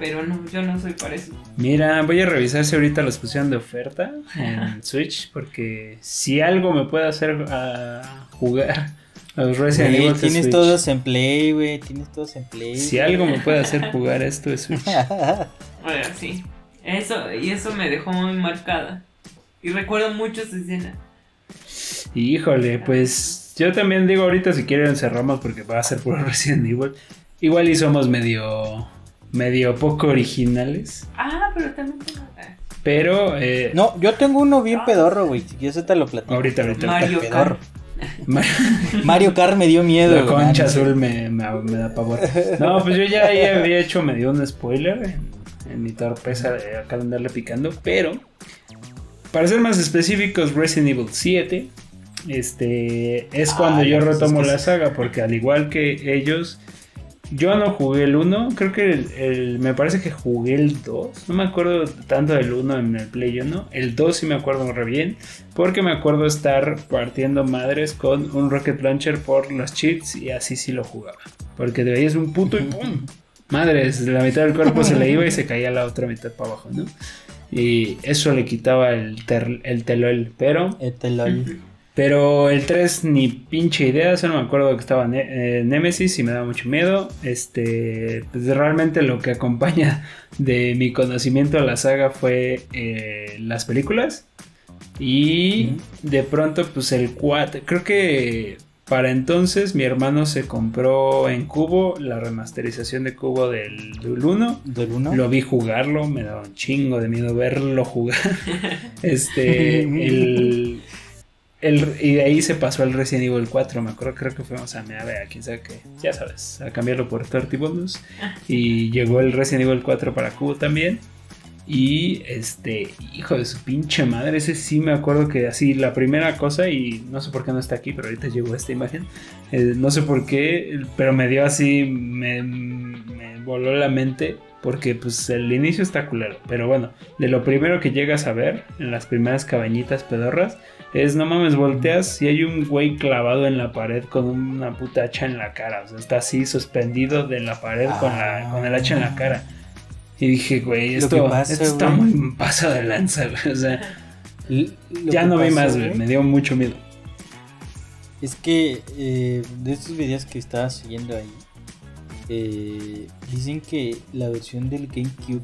pero no, yo no soy para eso. Mira, voy a revisar si ahorita los pusieron de oferta en Switch, porque si algo me puede hacer a jugar a los Resident Evil tienes Switch. todos en play, güey, tienes todos en play. Si algo me puede hacer jugar esto es Switch. (laughs) Bueno, sí. Eso, y eso me dejó muy marcada. Y recuerdo mucho esa escena. Y híjole, pues yo también digo ahorita si quieren cerramos porque va a ser puro (laughs) Resident Evil. Igual y somos medio medio poco originales, Ah, pero también tengo- ah, pero eh, No, yo tengo uno bien pedorro, güey. Si quieres, te lo platico. ahorita ahorita Mario Pedorro. Ma- (laughs) Mario Kart me dio miedo. la concha Ah, azul me, me, me da pavor. No, pues yo ya ahí había hecho medio un spoiler en, en mi torpeza de acá de andarle picando, pero para ser más específicos, Resident Evil 7 este es cuando Ah, yo pues es retomo que la saga, porque al igual que ellos, yo no jugué el 1, creo que el, el- me parece que jugué el 2, no me acuerdo tanto del 1 en el Play 1, el 2 sí me acuerdo re bien, porque me acuerdo estar partiendo madres con un Rocket Launcher por los cheats y así sí lo jugaba, porque de ahí es un puto y ¡pum! Madres, la mitad del cuerpo se le iba y se caía la otra mitad para abajo, ¿no? Y eso le quitaba el, ter- el telol, pero Este lol. Pero el 3 ni pinche idea, solo me acuerdo que estaba Ne- eh, Nemesis y me da mucho miedo. Este, pues realmente lo que acompaña (laughs) de mi conocimiento a la saga fue eh, las películas. Y de pronto, pues el 4, creo que para entonces mi hermano se compró en Cubo la remasterización de Cubo del, del 1. Del uno. Lo vi jugarlo, me daba un chingo de miedo verlo jugar. (laughs) (laughs) Este, el, el- y de ahí se pasó al Resident Evil 4. Me acuerdo, creo que fuimos a Meave, a quién sabe qué, ya sabes, a cambiarlo por 30 bonus. Y llegó el Resident Evil 4 para Cubo también. Y este, hijo de su pinche madre, ese sí me acuerdo que así la primera cosa, y no sé por qué no está aquí, pero ahorita llegó esta imagen. eh, no sé por qué, pero me dio así, me, me voló la mente, porque pues el inicio está culero. Pero bueno, de lo primero que llegas a ver en las primeras cabañitas pedorras, es no mames, volteas y hay un güey clavado en la pared con una puta hacha en la cara. O sea, está así suspendido de la pared con, la, con el hacha en la cara. Y dije, güey, esto, pasa, esto está muy pasado de lanza, güey. O sea, ya no vi más, güey. Me dio mucho miedo. Es que eh, de estos videos que estaba siguiendo ahí, eh, dicen que la versión del GameCube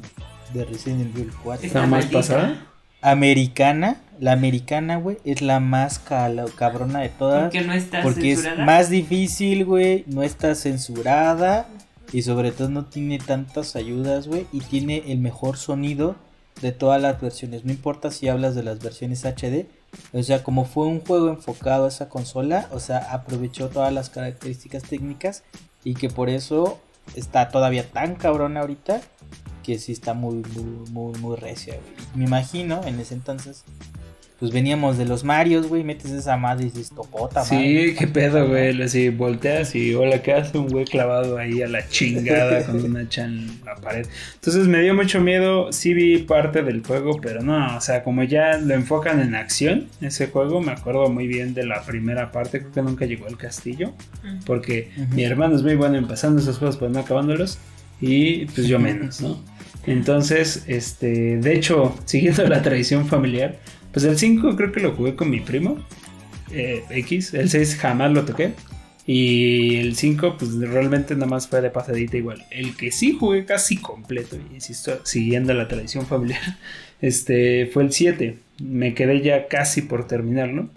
de Resident Evil 4 Está ¿Está más pasada? americana, la americana, güey, es la más cabrona de todas. Porque no está Porque es más difícil, güey, no está censurada y sobre todo no tiene tantas ayudas, güey, y tiene el mejor sonido de todas las versiones. No importa si hablas de las versiones HD, o sea, como fue un juego enfocado a esa consola, o sea, aprovechó todas las características técnicas y que por eso está todavía tan cabrona ahorita que sí está muy, muy, muy, muy recia, güey. Me imagino en ese entonces, pues veníamos de los Marios, güey, metes esa madre y dices, topota, Sí, madre". qué pedo, güey. Así volteas y hola, ¿qué hace un güey clavado ahí a la chingada (laughs) con una hacha en la pared? Entonces me dio mucho miedo. Sí vi parte del juego, pero no, o sea, como ya lo enfocan en acción, ese juego, me acuerdo muy bien de la primera parte. Creo que nunca llegó al castillo, Mm. porque mi hermano es muy bueno empezando esos juegos, pero no acabándolos. Y pues yo menos, ¿no? Entonces, este, de hecho, (laughs) siguiendo la tradición familiar, pues el 5 creo que lo jugué con mi primo, eh, X, el 6 jamás lo toqué. Y el 5, pues realmente nada más fue de pasadita igual. El que sí jugué casi completo, y insisto, siguiendo la tradición familiar, (laughs) este fue el 7. Me quedé ya casi por terminarlo.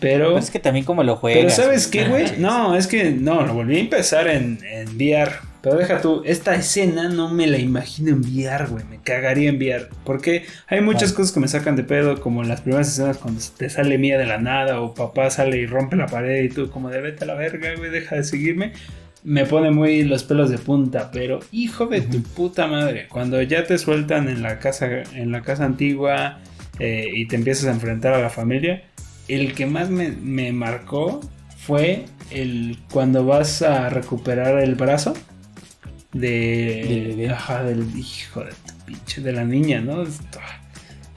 Pero, Pues es que también como lo juegas. pero ¿sabes qué, güey? (laughs) No, es que no, lo volví a empezar en, en VR. Pero deja tú, esta escena no me la imagino enviar, güey. Me cagaría enviar. Porque hay muchas cosas que me sacan de pedo, como las primeras escenas cuando te sale mía de la nada, o papá sale y rompe la pared y tú como de vete a la verga, güey, deja de seguirme. Me pone muy los pelos de punta, pero hijo de tu puta madre, cuando ya te sueltan en la casa, en la casa antigua eh, y te empiezas a enfrentar a la familia, el que más me, me marcó fue el cuando vas a recuperar el brazo de bebé. ajá, del hijo de tu pinche de la niña, ¿no?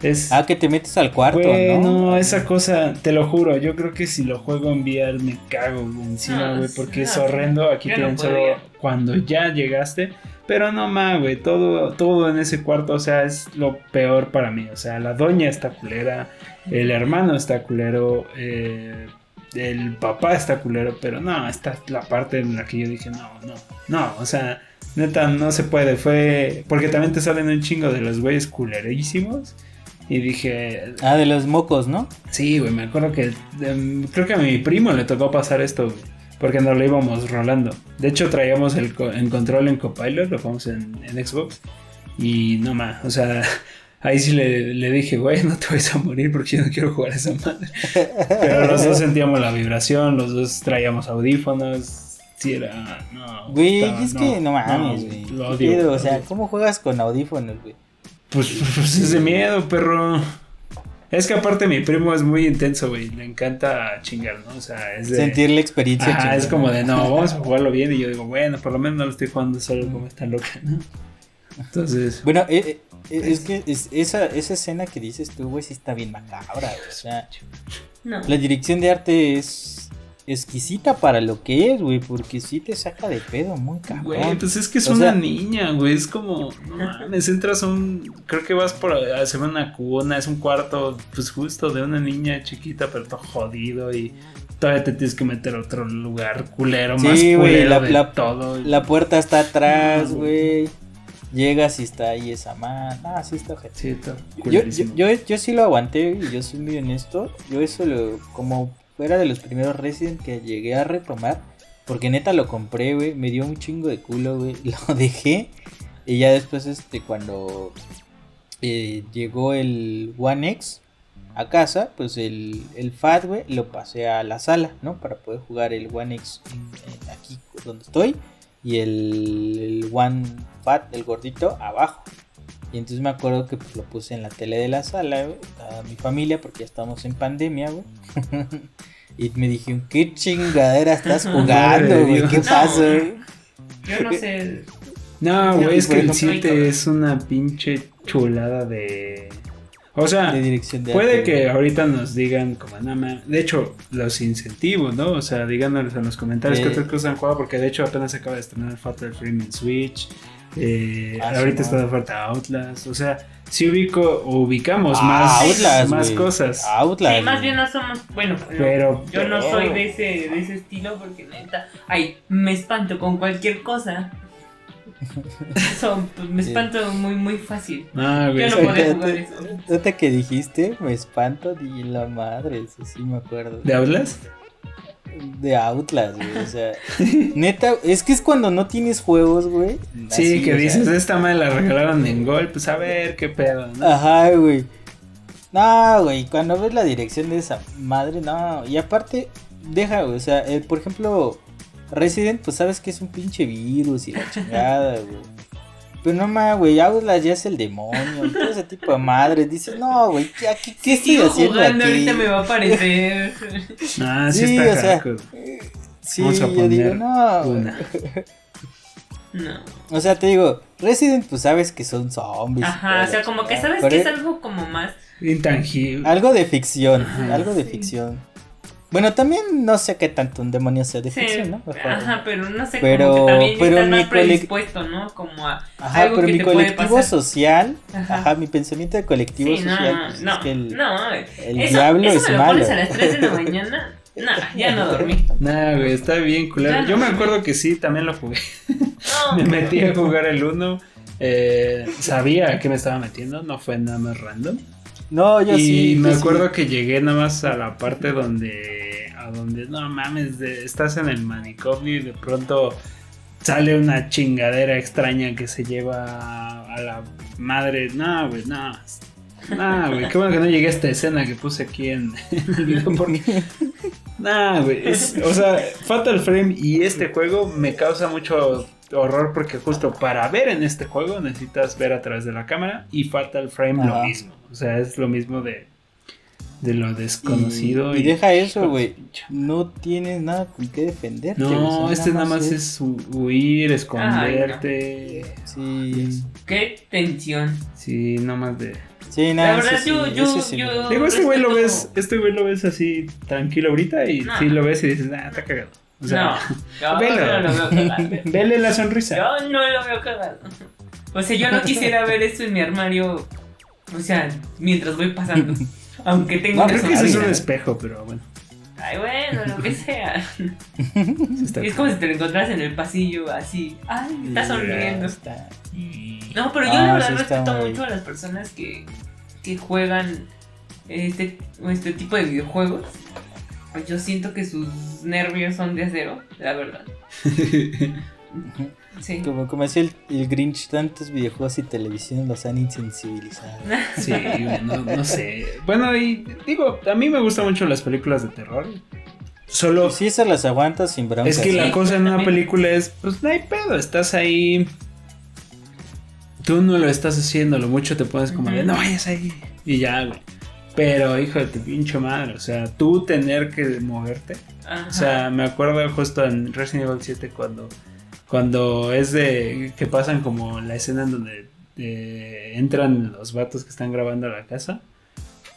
Es, Ah, que te metes al cuarto, Güey, ¿no? esa cosa, te lo juro, yo creo que si lo juego en VR me cago encima, No, güey, porque es no, horrendo. Aquí te no solo cuando ya llegaste. Pero no más, güey, todo, todo en ese cuarto, o sea, es lo peor para mí. O sea, la doña está culera, el hermano está culero, eh, el papá está culero, pero no, esta es la parte en la que yo dije, no, no, no, o sea, neta, no se puede. Fue porque también te salen un chingo de los güeyes culerísimos. Y dije, Ah, de los mocos, ¿no? Sí, güey, me acuerdo que em, creo que a mi primo le tocó pasar esto, güey, porque nos lo íbamos rolando. De hecho, traíamos el, co- en control en Copilot, lo jugamos en, en Xbox, y no más, o sea, (laughs) ahí sí le, le dije, güey, no te vayas a morir porque yo no quiero jugar a esa madre. (laughs) Pero los dos sentíamos la vibración, los dos traíamos audífonos, sí era, no. Güey, estaba- es que no mames, no, güey. lo ¿Qué odio, pedo? O sea, odio. ¿cómo juegas con audífonos, güey? Pues, pues es de miedo, perro. Es que aparte mi primo es muy intenso, güey. Le encanta chingar, ¿no? O sea, es de... Sentir la experiencia. Ajá, es como de, no, vamos a jugarlo bien. Y yo digo, bueno, por lo menos no lo estoy jugando solo como está loca, ¿no? Entonces, Bueno, eh, eh, es que es- esa, esa escena que dices tú, güey, sí está bien macabra, güey. O sea, No. la dirección de arte es exquisita para lo que es, güey, porque sí te saca de pedo muy cabrón. güey, pues es que es O una sea- niña, güey. Es como, no mames, entras a un. Creo que vas por. Se ve una cuna, es un cuarto, pues justo de una niña chiquita, pero todo jodido y. Todavía te tienes que meter a otro lugar culero, Sí, más culero la- de la- todo. La puerta está atrás, No, güey. Llegas y está ahí esa man. Ah, sí está ojete. Sí, Yo, yo, yo, yo sí lo aguanté y yo soy muy honesto. Yo eso lo, como fuera de los primeros Resident que llegué a retomar. Porque neta lo compré, güey. Me dio un chingo de culo, güey. (laughs) Lo dejé. Y ya después, este, cuando eh, llegó el One X a casa, pues el, el FAT, güey, lo pasé a la sala, ¿no? Para poder jugar el One X aquí donde estoy. Y el, el One Fat, el gordito, abajo. Y entonces me acuerdo que pues, lo puse en la tele de la sala, güey, a mi familia, porque ya estamos en pandemia, güey. (laughs) y me dijeron, ¿qué chingadera estás (laughs) jugando, güey? ¿Qué pasa, güey? Yo no sé. No, güey, es que el ejemplo, 7 es una pinche chulada de. O sea, De dirección de puede arte, que güey. ahorita nos digan como nada más. De hecho, los incentivos, ¿no? O sea, díganos en los comentarios Eh. qué otras cosas han jugado, porque de hecho apenas se acaba de estrenar el Fatal Frame en Switch. Eh, Ah, ahorita sí, está de oferta Outlast. O sea, si ubico, ubicamos Ah, más, Outlast, más cosas. Outlast, Sí, más bien no somos. Bueno, no, Pero- yo no soy de ese, de ese estilo porque neta. Ay, me espanto con cualquier cosa. (laughs) Eso, pues, me Sí. espanto muy, muy fácil. Ah, güey. Yo no Ahorita- jugar eso. que dijiste, me espanto de la madre, eso sí me acuerdo. ¿De Outlast? De Outlast, güey. O sea, neta, es que es cuando no tienes juegos, güey. Sí, así, que sea, dices, esta madre la regalaron en Gol, pues a ver qué pedo, ¿no? Ajá, güey. No, güey, cuando ves la dirección de esa madre, no. Y aparte, deja, güey. O sea, eh, por ejemplo, Resident, pues sabes que es un pinche virus y la (laughs) chingada, güey. Pero no más, güey, Outlast ya es el demonio, todo ese tipo de madres. Dices, no, güey, ¿qué, qué, qué estoy Sigo haciendo jugando, aquí? ahorita me va a aparecer. (laughs) Ah, sí, Sí, está o sea. Sí, Vamos a yo digo, no. güey. una. No. O sea, te digo, Resident, pues sabes que son zombies. Ajá, o sea, como que sabes que es algo como más. Intangible. Algo de ficción, Ajá. algo de Sí. ficción. Bueno, también no sé qué tanto un demonio sea de Sí, ficción, ¿no? Ajá, pero no sé, Pero- como que también pero estás mi más predispuesto, ¿no? Como a Ajá, algo pero que mi te puede colectivo pasar. social, Ajá. ajá. mi pensamiento de colectivo Sí, no, social, pues, no, es que el, no, el eso, diablo eso es me lo malo. pones a las 3 de la mañana, (laughs) no, ya no dormí. Nah, güey, está bien culero. Ya Yo me no. acuerdo que sí, también lo jugué. No, (laughs) Me metí a jugar el 1. Eh, sabía a qué me estaba metiendo, no fue nada más random. No, yo y sí. me yo sí. acuerdo que llegué nada más a la parte donde, a donde, no mames, de- estás en el manicomio y de pronto sale una chingadera extraña que se lleva a la madre. No, güey, no. No, güey, qué bueno que no llegué a esta escena que puse aquí en, en el video porque... Nah, güey, es- o sea, Fatal Frame y este juego me causa mucho horror porque justo para ver en este juego necesitas ver a través de la cámara y Fatal Frame lo mismo. O sea, es lo mismo de, de lo desconocido. Y, y deja eso, de güey. No tienes nada con qué defenderte. o No, sea, este nada más es hu- huir, esconderte. Sí. Qué tensión. Sí, no más de. Sí, nada. La verdad, sí, yo- sí, yo- sí yo- Digo, este güey lo ves, este güey lo ves así tranquilo ahorita y No. sí lo ves y dices, ah, está cagado. O sea, no, (laughs) velo. no lo veo (laughs) cagado. vele la sonrisa. Yo no lo veo cagado. O sea, yo no quisiera ver esto en mi armario. O sea, mientras voy pasando. (laughs) Aunque tengo No, Creo que ese es un espejo, pero bueno. Ay, bueno, lo que sea. (laughs) Es como si te lo encontraras en el pasillo así. Ay, está sonriendo. está. No, pero yo Ah, la verdad sí respeto muy- mucho a las personas que, que juegan este, este tipo de videojuegos. Yo siento que sus nervios son de acero, la verdad. (laughs) Sí. Como, como decía el, el Grinch, tantos videojuegos y televisión los han insensibilizado. (laughs) Sí, no, no sé. Bueno, y digo, a mí me gustan mucho las películas de terror. Solo Y si esas las aguantas sin bronca. es que la Sí, cosa en una película es, pues no hay pedo, estás ahí. Tú no lo estás haciendo, lo mucho te pones como de, no vayas ahí. Y ya, güey. Pero, hijo de tu pinche madre, o sea, tú tener que moverte. Ajá. O sea, me acuerdo justo en Resident Evil 7 cuando, cuando es de que pasan como la escena en donde eh, entran los vatos que están grabando la casa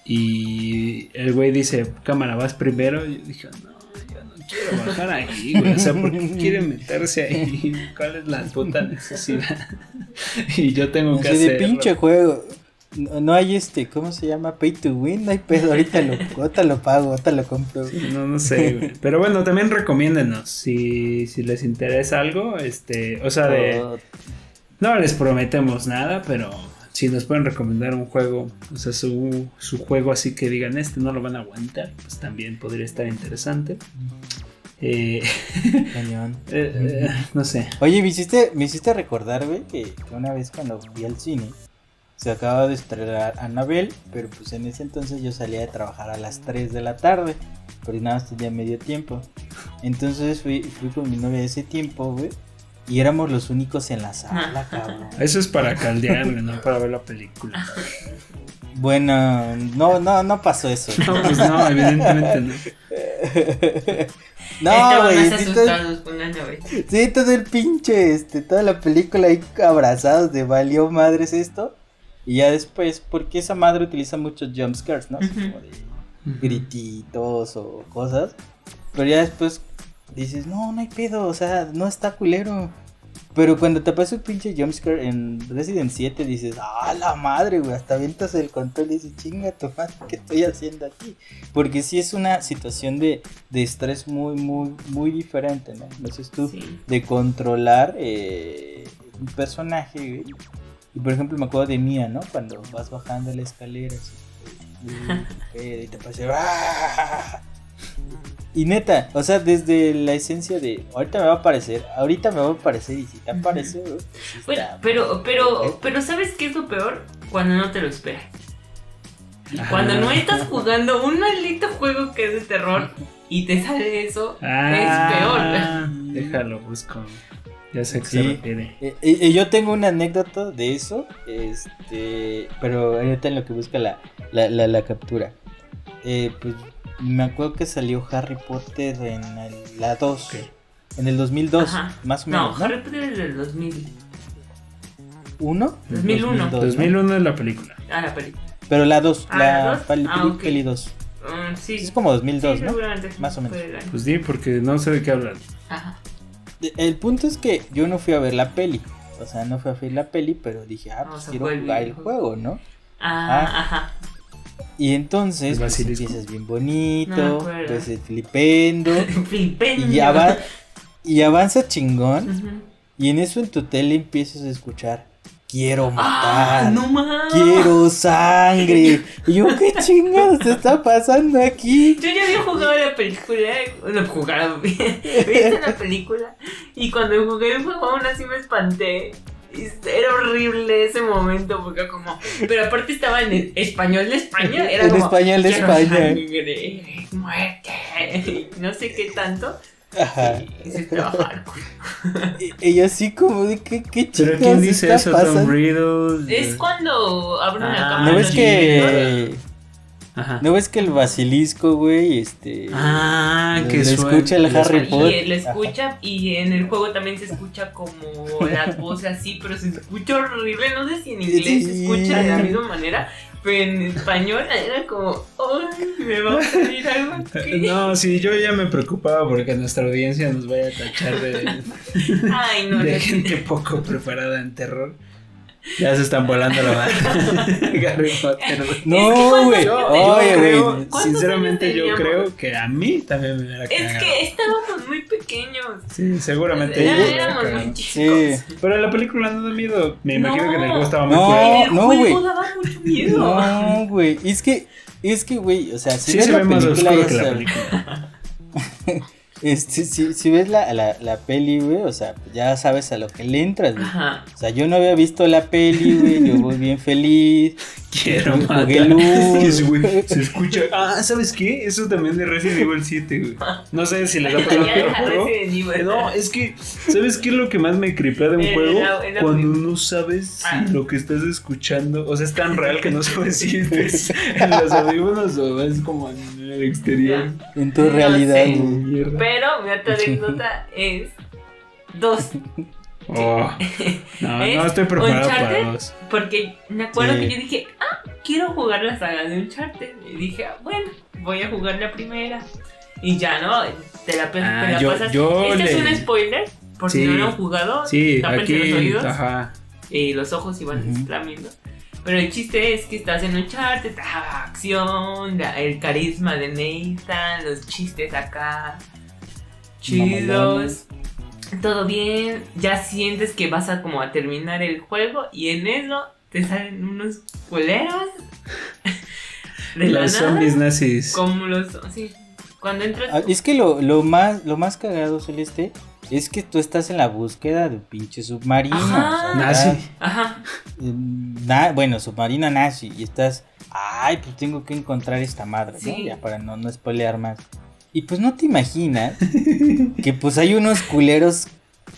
y el güey dice, cámara, vas primero. Y yo dije, no, yo no quiero bajar ahí, güey. O sea, ¿por qué quiere meterse ahí? ¿Cuál es la puta necesidad? (laughs) y yo tengo que Así de pinche juego. No, no hay este, ¿cómo se llama? Pay to win, no hay pedo, ahorita lo, (laughs) ahorita lo pago, ahorita lo compro. No, no sé, güey. (laughs) Pero bueno, también recomiéndenos si, si les interesa algo, este, o sea, de... Oh, No les prometemos nada, pero si nos pueden recomendar un juego, o sea, su, su juego así que digan, este no lo van a aguantar, pues también podría estar interesante. Eh, (laughs) cañón. eh, eh, no sé. Oye, me hiciste, me hiciste recordar, güey, que, que una vez cuando fui al cine, se acaba de estrenar Anabel, pero pues en ese entonces yo salía de trabajar a las 3 de la tarde, pero nada más tenía medio tiempo. Entonces fui, fui con mi novia ese tiempo, güey, y éramos los únicos en la sala, cabrón. Eso es para caldear, güey, no para ver la película. Bueno, no, no, no pasó eso. No, pues no, evidentemente no. No, güey, sí, sí, todo el pinche, este, toda la película ahí abrazados de valió madres esto. Y ya después, porque esa madre utiliza muchos jumpscares, ¿no? Así Ujú. como de grititos o cosas. Pero ya después dices, no, no hay pedo, o sea, no está culero. Pero cuando te pasa un pinche jumpscare en Resident 7 dices, ah, la madre, güey, hasta avientas el control y dices, chinga tu madre, ¿qué estoy haciendo aquí? Porque sí es una situación de, de estrés muy, muy, muy diferente, ¿no? Entonces tú, Sí. de controlar eh, un personaje, güey. Y por ejemplo me acuerdo de Mía, ¿no? Cuando vas bajando la escalera así, (laughs) pedo, y te pasa ¡ah! Y neta, o sea, desde la esencia de ahorita me va a aparecer, ahorita me va a aparecer y si te aparece, pues Bueno, pero, pero, pero ¿sabes qué es lo peor? Cuando no te lo esperas. Cuando no estás (laughs) jugando un maldito juego que es de terror y te sale eso, Ah, es Déjalo, busco. Ya sé a qué Sí. se refiere. Eh, eh, eh, yo tengo una anécdota de eso, este, pero ahorita en lo que busca la, la, la, la captura. Eh, pues me acuerdo que salió Harry Potter en el- la 2, Ok. en el 2002, Ajá. más o. No, menos, ¿no? Harry Potter es del 2000. ¿Uno? 2001. 2002, ¿no? 2001 es la película. Ah, la película. Pero la 2, Ah, la, ¿la dos? peli, Ah, peli- ok. peli 2. Mm, sí. Es como 2002, Sí, ¿no? Más o menos. Pues di, porque no sé de qué hablan. Ajá. El punto es que yo no fui a ver la peli. O sea, no fui a ver la peli, pero dije, ah, pues a quiero jugar el juego, ¿no? Ah, Ah. ajá. Y entonces pues, empiezas bien No bonito, acuerdo. pues el flipendo, (laughs) Flipendo. y, y avanza chingón. Ujú. Y en eso en tu tele empiezas a escuchar, quiero Ah, matar, no más. quiero sangre. Y yo, ¿qué chingados te está pasando aquí? Yo ya había jugado la película, no jugado (laughs) bien, visto la película Y cuando jugué el juego aún así me espanté. Era horrible ese momento porque como... Pero aparte estaba en español de España. Era En como, español de "Quiero España". sangre, muerte. (laughs) No sé qué tanto. Ajá. Y. Y- Ella así como de que qué Pero chicas ¿quién dice está eso? Tom? Riddle. Es cuando abren la Ah, cámara. ¿No ves que Ajá. no ves que el basilisco, güey, este Ah, que Le escucha el Harry. Potter. Y lo escucha y en el juego también se escucha como las voces así, pero se escucha horrible. No sé si en inglés se escucha de la misma manera, pero en español era como, ¡ay! Me va a salir algo aquí. No, sí, yo ya me preocupaba porque nuestra audiencia nos vaya a tachar de, Ay, no, de no. gente poco preparada en terror. Ya se están volando la banda. (laughs) Harry Potter. No, güey. Oye, güey. ¿Cuántos sinceramente, yo creo que a mí también me hubiera Es cagado. que estábamos muy pequeños. Sí, seguramente. Era- éramos muy chicos. Sí. Pero la película no da miedo. Me imagino No. que en el juego estaba muy No. no, güey. mucho miedo. No, güey. Es que, es que, güey, o sea, si Sí ves se la ve más película, ya que la película. (laughs) Este, si, si ves la, la, la peli, güey, o sea, ya sabes a lo que le entras, güey. Ajá. O sea, yo no había visto la peli, güey, yo voy bien feliz. Quiero matar. (laughs) güey se escucha. Ah, ¿sabes qué? Eso también de Resident Evil 7, güey. No sé si les ha pasado. No, es que, ¿sabes qué es lo que más me cripea de un En juego? Cuando no sabes si Ah. lo que estás escuchando, o sea, es tan real que no sabes si (laughs) es en los audífonos o es como en el exterior. En tu No realidad, sé. Pero mi otra (laughs) anécdota es dos. Oh. (laughs) No, ¿Es no estoy preparado para Uncharted? dos. Porque me acuerdo Sí. que yo dije, ah, quiero jugar la saga de Uncharted. Y dije, ah, bueno, voy a jugar la primera. Y ya, ¿no? Te la, te Ah, la yo- pasas. yo este es un spoiler. Por Sí. si no lo han jugado, Sí, aquí. los oídos Ajá. y los ojos están viendo. Pero el chiste es que estás en Uncharted, ah, acción, la- el carisma de Nathan, los chistes acá, chidos, todo bien. Ya sientes que vas a como a terminar el juego y en eso te salen unos culeros (laughs) de la Los nada, zombies nazis. como los, sí, cuando entras. Ah, Es que lo, lo más lo más cagado, Celeste, es que tú estás en la búsqueda de un pinche submarino. Ajá. o sea, Nazi. Ajá. eh, na- bueno, submarino nazi. Y estás, ay, pues tengo que encontrar esta madre, ¿no? Ya para no, no spoilear más. Y pues no te imaginas que pues hay unos culeros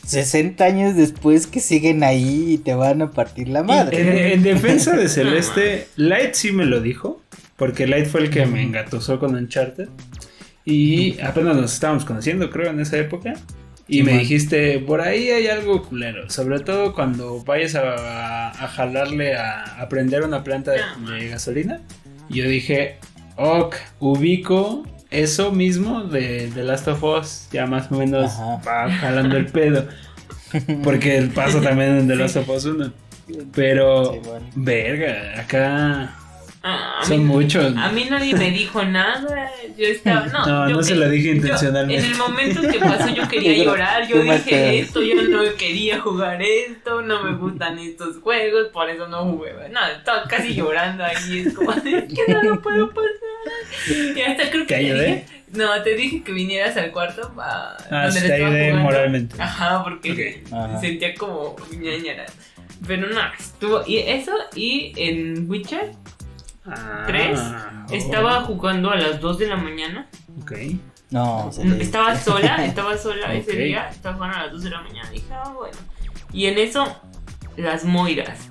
60 años después que siguen ahí y te van a partir la madre. En, en defensa de Celeste, Light sí me lo dijo. Porque Light fue el que me engatusó con Uncharted. Y apenas nos estábamos conociendo, creo, en esa época. Y Sí, me man. dijiste, por ahí hay algo culero. Sobre todo cuando vayas a, a jalarle a, a prender una planta de, de gasolina. Y yo dije, ok, ubico eso mismo de The Last of Us. Ya más o menos Ajá. va jalando el pedo. Porque el paso (laughs) también en The Last of Us 1. Pero, Sí, bueno. verga, acá Ah, a son mí- muchos. A mí nadie me dijo nada. Yo estaba. No, (laughs) No, yo no se que- lo dije yo- intencionalmente. en el momento que pasó, yo quería llorar. Yo dije esto, yo no quería jugar esto. No me gustan estos juegos, por eso no jugué. No, estaba casi llorando ahí. Es como, es que no lo puedo pasar. Y hasta creo que ¿Te ayudé? dije. No, te dije que vinieras al cuarto a, Ah, donde sí, te estaba ayudé jugando. moralmente. Ajá, porque Ok. Ajá. sentía como ñañara. Pero no, estuvo. Y eso, y en Witcher Ah, ¿Tres? oh, estaba jugando a las 2 de la mañana. Ok. No, Mm. Estaba (laughs) sola, estaba sola ese Ok. día. Estaba jugando a las 2 de la mañana. Dije, ah, bueno. Y en eso, las moiras.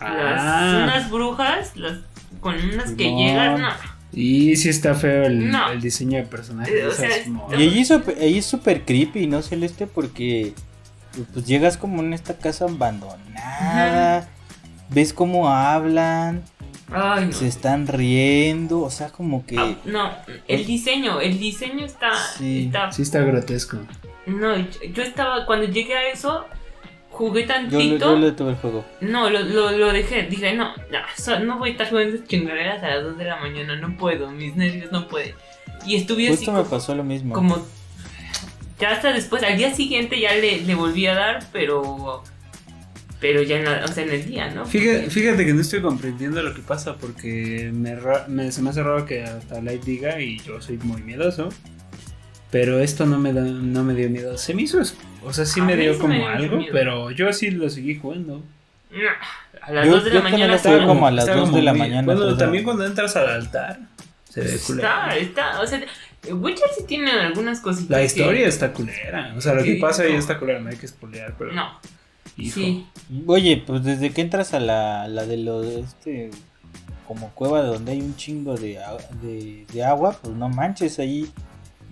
Las, Ah, unas brujas, las, con unas que No. llegan. No. Y sí está feo el, No. el diseño de personajes. Eh, o sea. Y ahí es, sup- ahí es súper creepy, ¿no, Celeste? Porque pues llegas como en esta casa abandonada, ves cómo hablan, Ay, no. se están riendo, o sea, como que... Ah, no, el diseño, el diseño está. Sí. está- Sí está grotesco. no, yo estaba. Cuando llegué a eso, jugué Yo, tantito. lo- yo lo tuve el juego. No, lo, lo, lo dejé. Dije, no, no, so- no voy a estar jugando chingaderas a las 2 de la mañana. No puedo, mis nervios no pueden. Y estuve así Justo me como, pasó lo mismo. como- Ya hasta después, al día siguiente ya le, le volví a dar, pero. Pero ya en, la- o sea, en el día, ¿no? Fíjate, fíjate que no estoy comprendiendo lo que pasa porque me, me- se me hace raro que hasta Light diga y yo soy muy miedoso. Pero esto no me, da, no me dio miedo. Se me hizo. O sea, sí A me dio sí como me dio mucho algo, miedo. pero yo sí lo seguí jugando. No, A las Yo- 2 de la mañana estaba como a las estaba 2 como de la mañana, Bueno, la también cuando entras al altar, se ve culero. Está, está, o sea, Witcher sí tiene algunas cositas. La que- historia está culera. O sea, lo que pasa ahí está culera, no hay que spoilear, pero. No, hijo. sí. Oye, pues desde que entras a la, la de los este como cueva donde hay un chingo de, de, de agua, pues no manches ahí.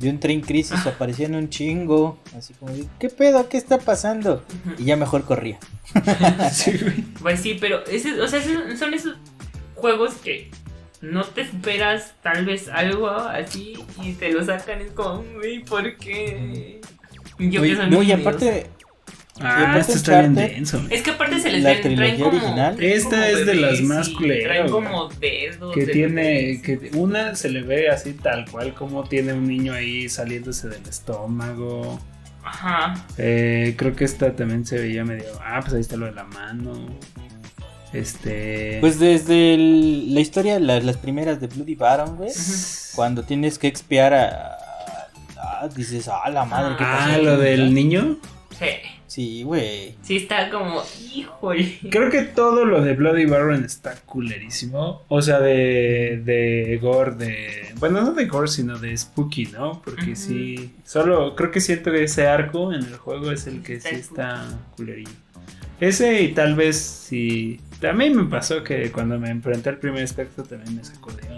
Yo entré en crisis, aparecían un chingo, así como de, ¿qué pedo? ¿Qué está pasando? Y ya mejor corría. (laughs) Sí, güey. Pues sí, pero ese, o sea, son esos juegos que no te esperas tal vez algo así y te lo sacan. Es como, uy, ¿por qué? Yo Oye, no, muy y aparte, Ah, esto está bien denso. Es que aparte se les La ven, traen trilogía como. original. traen Esta como es de las más culeras, Traen como dedos. Que de tiene, que una se le ve así tal cual como tiene un niño ahí saliéndose del estómago. Ajá. Eh, creo que esta también se veía medio. Ah, pues ahí está lo de la mano. Este. pues desde el- la historia, la- las primeras de Bloody Baron, güey, cuando tienes que expiar a... a- dices, ah, la madre, ¿qué pasó? Ah, lo del niño. Sí. Sí, güey. Sí, está como, híjole. Creo que todo lo de Bloody Baron está culerísimo. O sea, de, de gore, de. Bueno, no de gore, sino de spooky, ¿no? Porque Ujú. sí. Solo creo que siento que ese arco en el juego es el que Está sí está culerillo. Ese y tal vez si. A mí me pasó que cuando me enfrenté al primer espectro también me sacó de.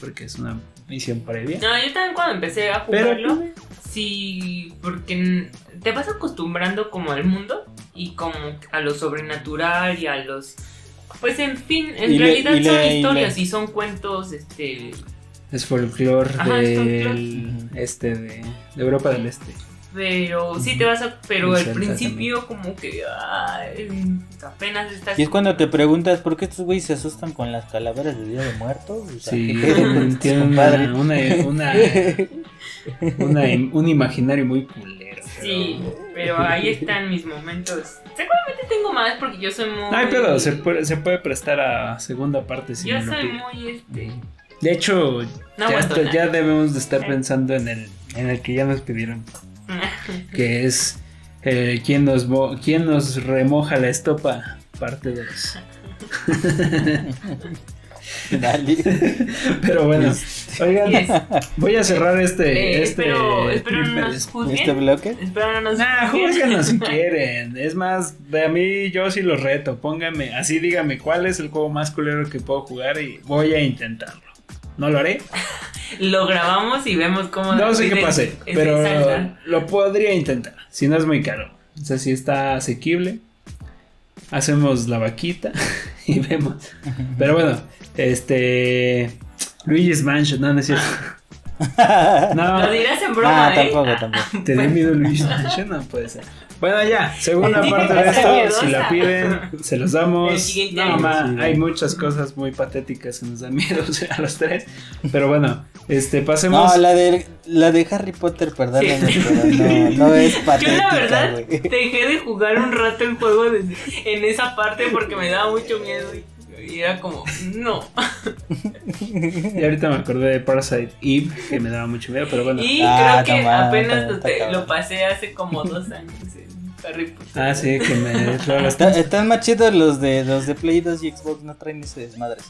Porque es una misión previa. No, yo también cuando empecé a Pero. jugarlo, sí, porque te vas acostumbrando como al mundo y como a lo sobrenatural y a los... Pues en fin, en Y realidad le- son le- historias y son cuentos, este... Es folclore del. Este, de, de Europa del Este. Pero sí te vas a... Pero al principio como que... ay, apenas estás... Y es cuando te preguntas por qué estos güeyes se asustan con las calaveras de Día de Muertos. O sea, Sí, ¿qué pedo con estos (laughs) tiene una, compadres? una, una, una- un imaginario muy culero. Sí, pero ahí están mis momentos. Seguramente tengo más porque yo soy muy... No hay pedo, se puede, se puede prestar a segunda parte si Yo me soy muy, este... De hecho, No ya, ya debemos de estar pensando en el, en el que ya nos pidieron, (laughs) que es eh, ¿quién, nos quién nos remoja la estopa, parte 2. (laughs) Dale. Pero bueno, oigan, Yes. voy a cerrar este, Eh, este espero, espero no nos juzguen. ¿Este bloque? Espero no nos Nah, juzguen. si (laughs) quieren. Es más, a mí yo sí los reto. Pónganme, así dígame cuál es el juego más culero que puedo jugar y voy a intentarlo. No lo haré. (laughs) Lo grabamos y vemos cómo. No sé qué pase, pero salsa. lo podría intentar. Si no es muy caro. O sea, si está asequible. Hacemos la vaquita (laughs) y vemos. Pero bueno, este. Luigi's Mansion, no, no es cierto. (laughs) No, Lo dirás en broma, Ah, ¿eh? tampoco, tampoco. ¿Te dio miedo Luigi's Mansion? (laughs) No puede ser. Bueno, ya, segunda (laughs) parte de esto, si la piden, se los damos. No, ma, Sí. hay muchas cosas muy patéticas que nos dan miedo (laughs) a los tres. Pero bueno, este, pasemos. No, la de, la de Harry Potter, perdóname, Sí. pero no, no es Yo patética, la verdad güey. dejé de jugar un rato el juego desde- en esa parte porque me daba mucho miedo y, y era como, no. Y ahorita me acordé de Parasite Eve, que me daba mucho miedo, pero bueno. Y Ah, creo que apenas lo, te- cabrón. lo pasé hace como dos años Harry Potter. Ah, sí, que me. (laughs) Está- están más chidos los de, los de Play 2 y Xbox, no traen ese desmadre.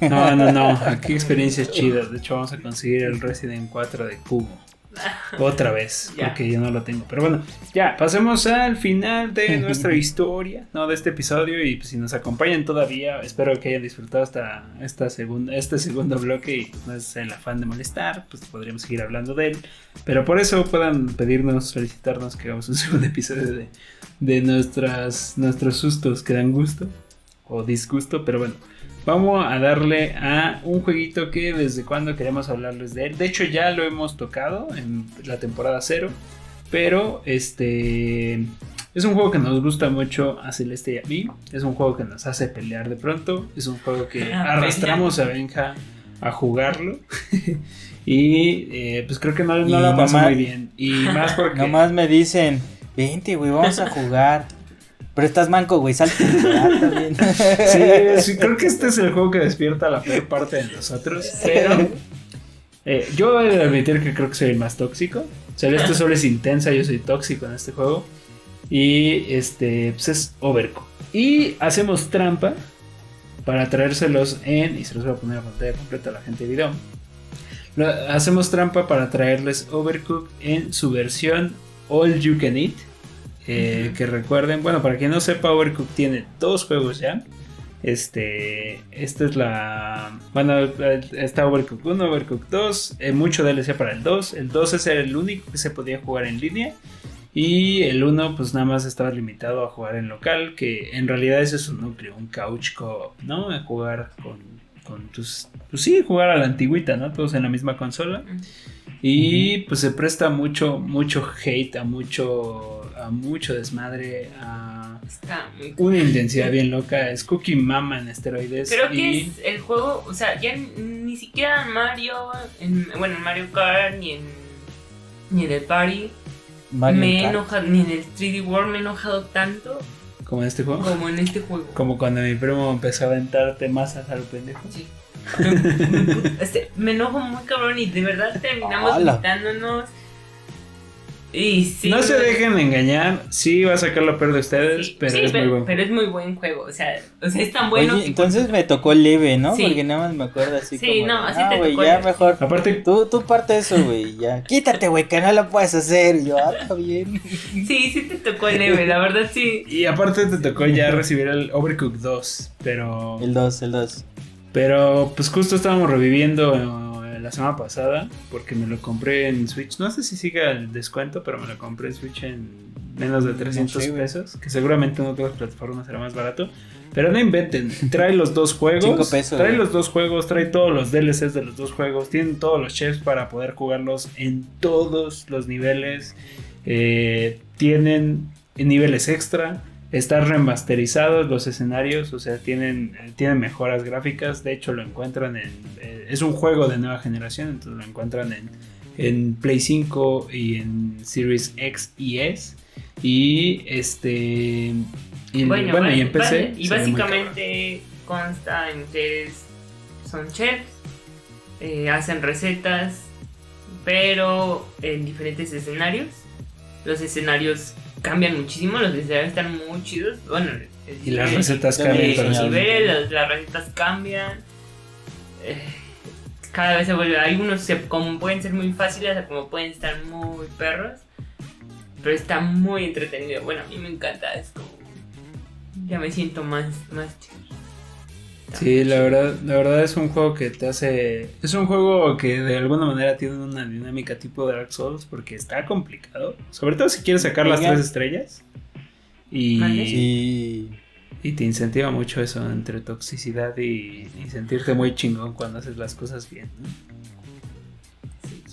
No, no, no. Aquí (laughs) experiencias chidas. De hecho, vamos a conseguir el Resident 4 de Cubo. (laughs) Otra vez, Ya. porque yo no lo tengo. Pero bueno, ya, pasemos al final de (laughs) nuestra historia, no de este episodio. Y pues, si nos acompañan todavía, espero que hayan disfrutado hasta esta segunda, este segundo bloque. Y pues no es el afán de molestar, pues podríamos seguir hablando de él. Pero por eso puedan pedirnos, solicitarnos que hagamos un (laughs) segundo episodio de, de nuestras, nuestros sustos que dan gusto o disgusto. Pero bueno, Vamos a darle a un jueguito que desde cuando queremos hablarles de él. De hecho ya lo hemos tocado en la temporada 0. Pero este es un juego que nos gusta mucho a Celeste y a mí. Es un juego que nos hace pelear de pronto. Es un juego que (laughs) arrastramos a Benja a jugarlo. (laughs) y eh, pues creo que no, no la pasó muy bien. Y (laughs) más porque... Nomás me dicen, vente, güey, vamos a jugar. Pero estás manco, güey, salte. Bien. (laughs) Sí, sí, (laughs) creo que este es el juego que despierta la peor parte de nosotros. Pero Eh, yo he de admitir que creo que soy el más tóxico. Celeste solo es intensa, yo soy tóxico en este juego. Y este, pues es Overcooked. Y hacemos trampa para traérselos en. Y se los voy a poner a pantalla completa a la gente de video. Lo- hacemos trampa para traerles Overcooked en su versión All You Can Eat. Eh. Que recuerden, bueno, para quien no sepa, Overcooked tiene dos juegos ya. Este, esta es la. Bueno, está Overcooked 1, Overcooked 2. eh, mucho DLC para el 2. El 2 es el único que se podía jugar en línea. Y el 1, pues nada más estaba limitado a jugar en local. Que en realidad ese es un núcleo, un couch co ¿no? A jugar con, con tus. Pues sí, jugar a la antigüita, ¿no? Todos en la misma consola. Y pues se presta mucho, mucho hate, a mucho, a mucho desmadre, a Está muy una intensidad bien loca. Es Cookie Mama en esteroides. Creo que es el juego, o sea, ya ni siquiera Mario, en, bueno, en Mario Kart, ni en, ni en el Party, Mario me he enojado, ni en el 3D World me he enojado tanto como en este juego. como en este juego. Como cuando mi primo empezó a aventarte masas a lo pendejo. Sí. Me, (laughs) me- este, me enojo muy cabrón y de verdad terminamos gritándonos. Y sí. no se dejen engañar. Sí va a sacar lo peor de ustedes, sí, pero sí, es muy bueno. pero es muy buen juego. O sea, o sea es tan bueno Oye, que. entonces me tocó leve, ¿no? Sí. Porque nada más me acuerdo así Sí, como. no, de, así "Ah, te güey, tocó ya leve". mejor. Aparte, Tú, tú parte eso, güey, ya. (laughs) Quítate, güey, que no lo puedes hacer. Y yo, ah, está bien. Sí, sí te tocó leve, la verdad sí. y aparte te tocó ya recibir el Overcooked 2. Pero. El 2, el 2. Pero pues justo estábamos reviviendo la semana pasada porque me lo compré en Switch. No sé si siga el descuento, pero me lo compré en Switch en menos de 300 No sé, güey. pesos. Que seguramente en otras plataformas será más barato. Pero no inventen, trae los dos juegos. Pesos, trae los dos juegos, trae todos los DLCs de los dos juegos. Tienen todos los chefs para poder jugarlos en todos los niveles. Eh, tienen niveles extra. Están remasterizados los escenarios, o sea, tienen, eh, tienen mejoras gráficas. De hecho, lo encuentran en. eh, es un juego de nueva generación, entonces lo encuentran en, en Play 5 y en Series X y S. Y este. Y, Bueno, y en PC. vale. Y básicamente consta en ustedes son chefs, eh, hacen recetas, pero en diferentes escenarios. Los escenarios cambian muchísimo, los escenarios están muy chidos. Bueno, Y las nivel- recetas cambian. niveles, las, las recetas cambian. eh, cada vez se vuelve. Algunos se, como pueden ser muy fáciles, o como pueden estar muy perros. Pero está muy entretenido. Bueno, a mí me encanta. Es como. Ya me siento más, más chido. Sí, la verdad, la verdad es un juego que te hace. Es un juego que de alguna manera tiene una dinámica tipo Dark Souls porque está complicado. Sobre todo si quieres sacar las tres estrellas. Y. Sí. y te incentiva mucho eso entre toxicidad y, y sentirte muy chingón cuando haces las cosas bien. ¿no?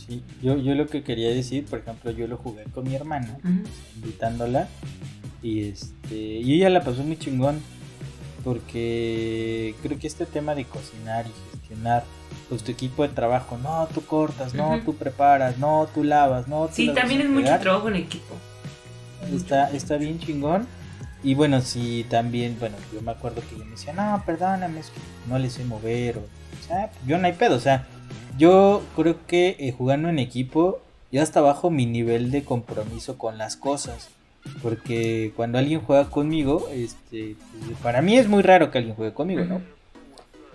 Sí, yo, yo lo que quería decir, por ejemplo, yo lo jugué con mi hermana, invitándola, y este, y ella la pasó muy chingón, porque creo que este tema de cocinar y gestionar, pues tu equipo de trabajo, no, tú cortas, no, Ujú. tú preparas, no, tú lavas, no, tú Sí, también es mucho trabajo en equipo. Está, está bien chingón. Y bueno, sí, también, bueno, yo me acuerdo que yo me decía, no, perdóname, es que no le sé mover. O, o sea, yo no hay pedo, o sea, yo creo que eh, jugando en equipo, ya hasta bajo mi nivel de compromiso con las cosas. Porque cuando alguien juega conmigo, este, pues, para mí es muy raro que alguien juegue conmigo, ¿no?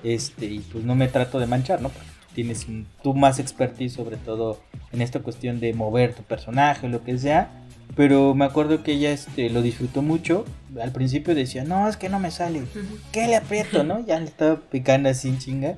Este, y pues no me trato de manchar, ¿no? Porque tienes un- tú más expertise, sobre todo en esta cuestión de mover tu personaje, lo que sea. Pero me acuerdo que ella este, lo disfrutó mucho. Al principio decía, no, es que no me sale. ¿Qué le aprieto, no? Ya le estaba picando así en chinga.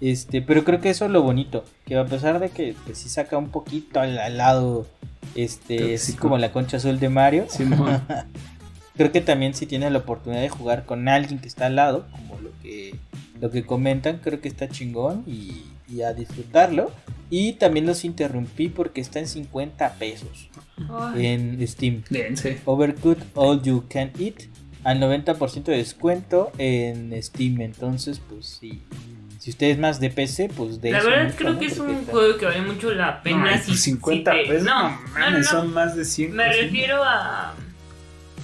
Este, pero creo que eso es lo bonito. Que a pesar de que pues, sí saca un poquito al, al lado, este, es como la concha azul de Mario. (laughs) Creo que también si tienes la oportunidad de jugar con alguien que está al lado, como lo que, lo que comentan, creo que está chingón y, y a disfrutarlo. Y también los interrumpí porque está en 50 pesos Ay. en Steam. Dense. Overcooked All You Can Eat al 90% de descuento en Steam. Entonces, pues sí. Si usted es más de PC, pues de La verdad creo ¿no? que es un está- juego que vale mucho la pena Ay, si, pues 50 si te- pesos. No, No, no, no, son más de 100. Me refiero a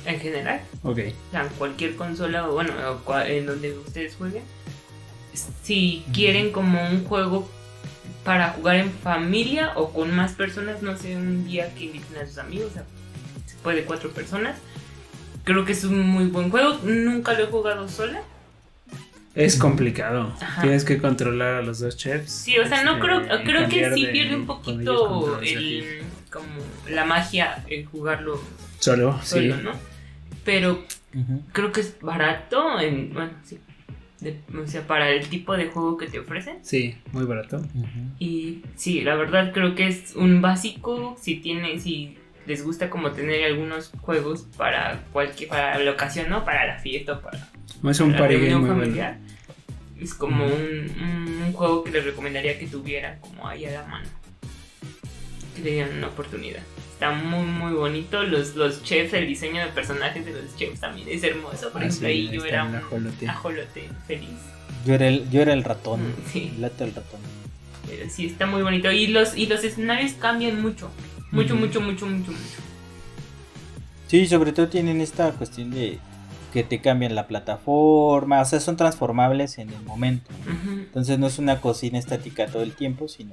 en general, Ok. o sea, cualquier consola o bueno, o cua- en donde ustedes jueguen. Si quieren como un juego para jugar en familia o con más personas, no sé, un día que inviten a sus amigos, o sea, se puede cuatro personas. Creo que es un muy buen juego, nunca lo he jugado sola. Es complicado. Ajá. Tienes que controlar a los dos chefs. Sí, o sea, no este, creo, creo que sí de- pierde un poquito el, como la magia en jugarlo Solo, sí. Pero creo que es barato, en, bueno, sí, de- o sea, para el tipo de juego que te ofrecen. Sí, muy barato. Y sí, la verdad creo que es un básico si tiene, si les gusta como tener algunos juegos para cualquier, para la ocasión, ¿no? Para la fiesta o para Es un la party game reunión bueno. Es como un, un- un juego que les recomendaría que tuvieran como ahí a la mano. Que le dieran una oportunidad. Está muy muy bonito. Los, los chefs, el diseño de personajes de los chefs también es hermoso. Por Ah, ejemplo, sí, ahí yo era un ajolote. ajolote feliz. Yo era el, yo era el ratón. Mm, sí. El lato del ratón. Pero sí, está muy bonito. Y los, y los escenarios cambian mucho. Mucho, mucho, mucho, mucho, mucho. Sí, sobre todo tienen esta cuestión de que te cambian la plataforma, o sea, son transformables en el momento. Entonces no es una cocina estática todo el tiempo, sino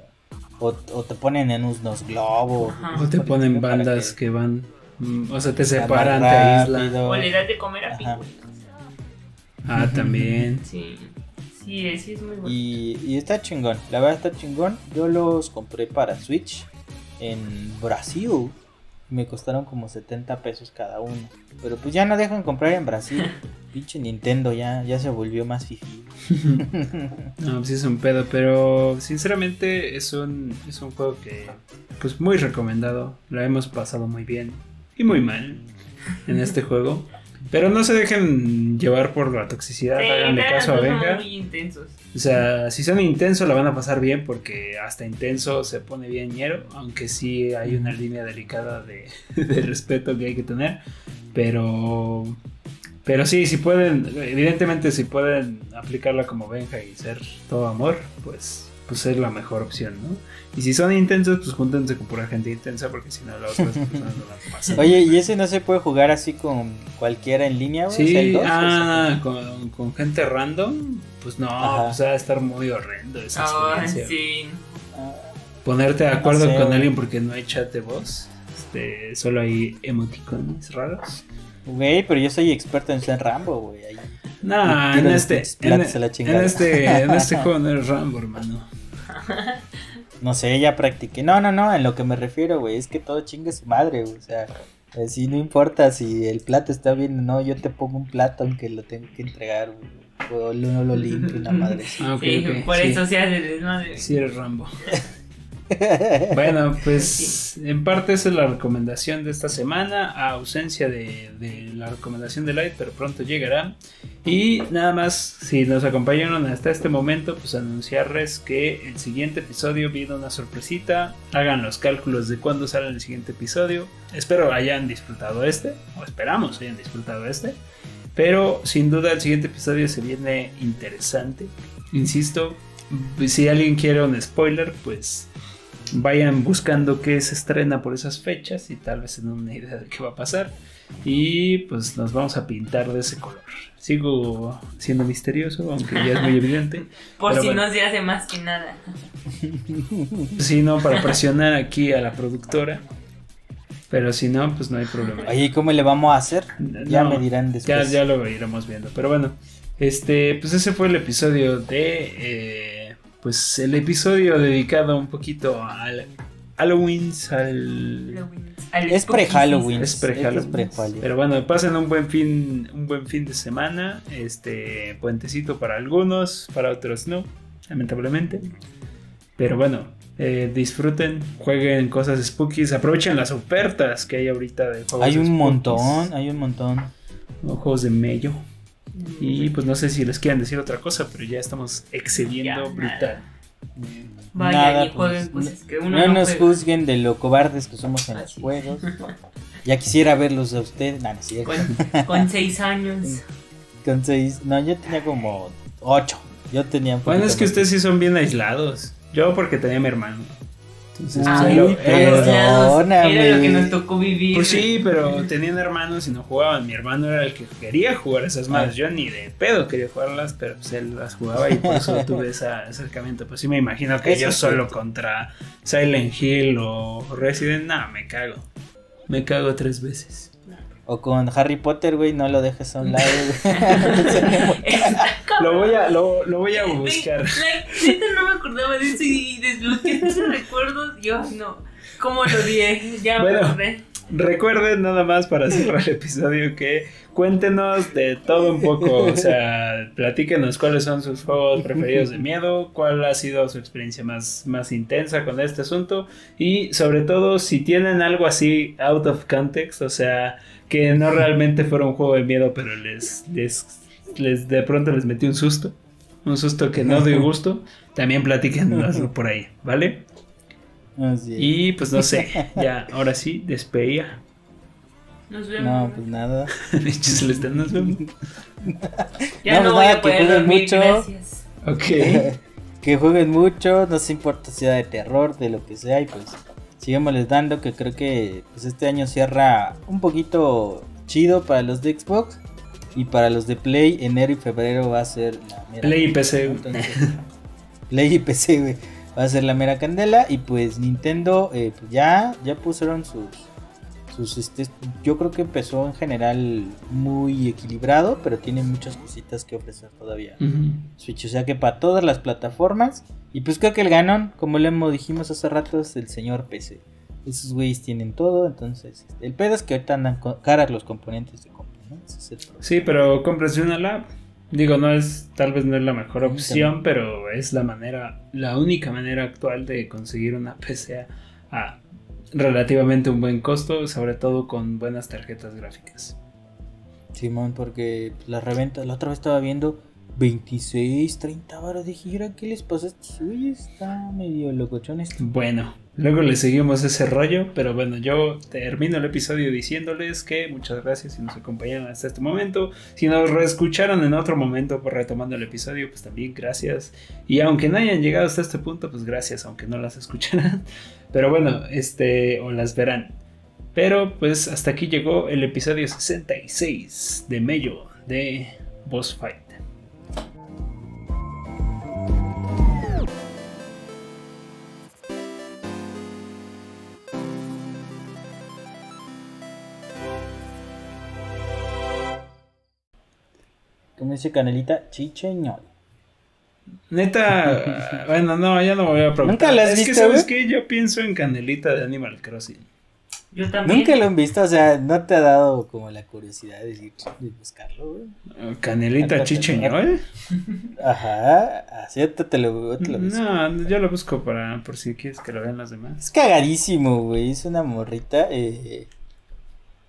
o, o te ponen en unos globos. O te ponen bandas que van. mm, O sea, te separan, te aíslan. O le das de comer a Ajá. pingüinos. Ah, también. Sí. Sí, es- sí es muy bonito. Y, y está chingón, la verdad está chingón. Yo los compré para Switch en Brasil. Me costaron como 70 pesos cada uno. Pero pues ya no dejan comprar en Brasil. (laughs) Pinche Nintendo ya, ya se volvió más fifi. (laughs) No, pues sí es un pedo, pero sinceramente es un, es un juego que, pues muy recomendado. Lo hemos pasado muy bien y muy mal en este juego. Pero no se dejen llevar por la toxicidad, Sí, háganle pero caso a son Venga. muy intensos. O sea, si son intensos la van a pasar bien porque hasta intenso se pone bien ñero, aunque sí hay una línea delicada de, (laughs) de respeto que hay que tener. Pero, pero sí, si pueden, evidentemente si pueden aplicarla como Benja y ser todo amor, pues, pues es la mejor opción, ¿no? Y si son intensos, pues júntense con pura gente intensa porque si no las otras personas (laughs) no las (laughs) pasan. Oye, ¿y ese no se puede jugar así con cualquiera en línea? güey? O sea, el Sí, dos, o sea, ah, con, con gente random, pues no, Ajá. pues va a estar muy horrendo esa Ah, experiencia. sí. ah, Ponerte de acuerdo No sé, con güey. alguien porque no hay chat de voz, este, solo hay emoticones raros. Güey, pero yo soy experto en ser Rambo, güey. ahí. No, en este, en, en este, en este (laughs) juego no eres Rambo, hermano. No sé, ya practiqué. No, no, no, en lo que me refiero, güey, es que todo chingue su madre, güey. O sea, eh, si no importa si el plato está bien o no, yo te pongo un plato aunque lo tengo que entregar, güey. O no lo limpio, una madre. así. Ah, Sí, por sí. eso se hace el desmadre. Sí eres Rambo. (laughs) Bueno, (laughs) pues en parte esa es la recomendación de esta semana, a ausencia de, de la recomendación de Light, pero pronto llegará. Y nada más, si nos acompañaron hasta este momento, pues anunciarles que el siguiente episodio viene una sorpresita. Hagan los cálculos de cuándo sale el siguiente episodio. Espero hayan disfrutado este, o esperamos hayan disfrutado este. Pero sin duda el siguiente episodio se viene interesante. Insisto, si alguien quiere un spoiler, pues vayan buscando qué se estrena por esas fechas y tal vez se den una idea de qué va a pasar. Y pues nos vamos a pintar de ese color. Sigo siendo misterioso, aunque ya es muy evidente. (laughs) Por si bueno. no se hace más que nada. (laughs) Si no, para presionar aquí a la productora. Pero si no, pues no hay problema. Oye, ¿y cómo le vamos a hacer? Ya No, me dirán Ya, después. ya lo iremos viendo. Pero bueno, este, pues ese fue el episodio de. eh, pues el episodio dedicado un poquito al Halloween, al. Al Es pre-Halloween. Es pre-Halloween. Pero bueno, pasen un buen fin, un buen fin de semana. Este puentecito para algunos, para otros no, lamentablemente. Pero bueno, eh, disfruten, jueguen cosas spookies, aprovechen las ofertas que hay ahorita de juegos Hay un spookies, montón, hay un montón. o juegos de mello. Y pues no sé si les quieran decir otra cosa, pero ya estamos excediendo Ya, brutal. Vaya, Nada, y jueguen pues, cosas que uno no, no nos juega. juzguen de lo cobardes que somos en los juegos. (laughs) Ya quisiera verlos a ustedes. No. Con, (laughs) con seis años. Con seis. No, yo tenía como ocho. Yo tenía un Bueno, es que más. ustedes sí son bien aislados. Yo porque tenía a mi hermano. Entonces, Ah, pues, perdóname. Era lo que nos tocó vivir. Pues sí, pero tenían hermanos y no jugaban. Mi hermano era el que quería jugar esas madres. Yo ni de pedo quería jugarlas, pero pues él las jugaba y por eso (laughs) tuve ese acercamiento. Pues sí me imagino que yo solo contra Silent Hill o Resident, no, me cago. Me cago tres veces. O con Harry Potter, güey, no lo dejes a un lado, güey. (laughs) (laughs) Lo voy a, lo, lo voy a buscar. Neta no me acordaba de eso y desbloqueé recuerdos. Yo, no. ¿Cómo lo di? Ya me Bueno. acordé. Recuerden nada más para cerrar el episodio que cuéntenos de todo un poco, o sea, platíquenos cuáles son sus juegos preferidos de miedo, cuál ha sido su experiencia más, más intensa con este asunto y sobre todo si tienen algo así out of context, o sea, que no realmente fuera un juego de miedo, pero les, les, les de pronto les metió un susto, un susto que no dio (laughs) gusto, también platíquenoslo (laughs) por ahí, ¿vale? Así es. Y pues no sé, ya, ahora sí, despedía. Nos vemos. No, pues nada. Pinches Celestial, nos vemos. ya no, no, pues voy nada, a que poder jueguen dormir. mucho. Gracias. Ok. (laughs) que jueguen mucho, no se importa si sea de terror, de lo que sea, y pues sigámosles dando, que creo que pues este año cierra un poquito chido para los de Xbox y para los de Play, enero y febrero va a ser la mera Play y PC. Entonces, (laughs) Play y PC, güey, va a ser la mera candela y pues Nintendo eh, pues ya, ya pusieron sus... Sus, este, yo creo que empezó en general muy equilibrado, pero tiene muchas cositas que ofrecer todavía. Switch, o sea que para todas las plataformas. Y pues creo que el ganón, como le dijimos hace rato, es el señor PC. Esos güeyes tienen todo, entonces este, el pedo es que ahorita andan caras los componentes de. Ese es el problema. Sí, pero cómprese una lab. Digo, no es, tal vez no es la mejor opción, pero es la manera, la única manera actual de conseguir una PC a, relativamente un buen costo, sobre todo con buenas tarjetas gráficas. Simón, porque la reventa, la otra vez estaba viendo 26, 30 baros. Dije, ¿y ahora qué les pasa güeyes? Está medio locochón esto. Bueno, luego le seguimos ese rollo, pero bueno, yo termino el episodio diciéndoles que muchas gracias si nos acompañaron hasta este momento. Si nos reescucharon en otro momento por retomando el episodio, pues también gracias. Y aunque no hayan llegado hasta este punto, pues gracias, aunque no las escucharán. (laughs) Pero bueno, este, o las verán. Pero pues hasta aquí llegó el episodio 66 de Mello de Boss Fight. Dice Canelita, chicheñol. Neta, (laughs) bueno, no, ya no me voy a preguntar. ¿Nunca la has es que, ¿sabes qué? Yo pienso en Canelita de Animal Crossing. Yo también. Nunca lo han visto, o sea, no te ha dado como la curiosidad de, decir, de buscarlo, güey. Canelita te- Chicheñol. (laughs) Ajá, así te lo, ahorita lo busco. No, yo lo busco para por si quieres que lo vean los demás. Es cagadísimo, güey. Es una morrita eh,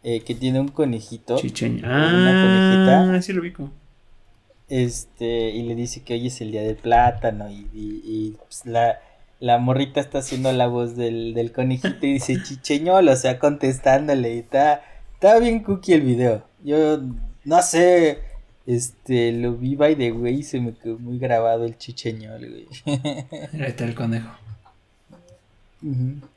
eh, que tiene un conejito. Chicheñol. Una Ah, conejita. sí lo ubico. Este, y le dice que hoy es el día del plátano. Y, y- y, pues, la, la morrita está haciendo la voz del, del conejito y dice (laughs) chicheñol, o sea, contestándole. Y está, está bien cookie el video. Yo no sé. Este, lo vi by the way y se me quedó muy grabado el chicheñol, güey. Ahí está el conejo. (laughs)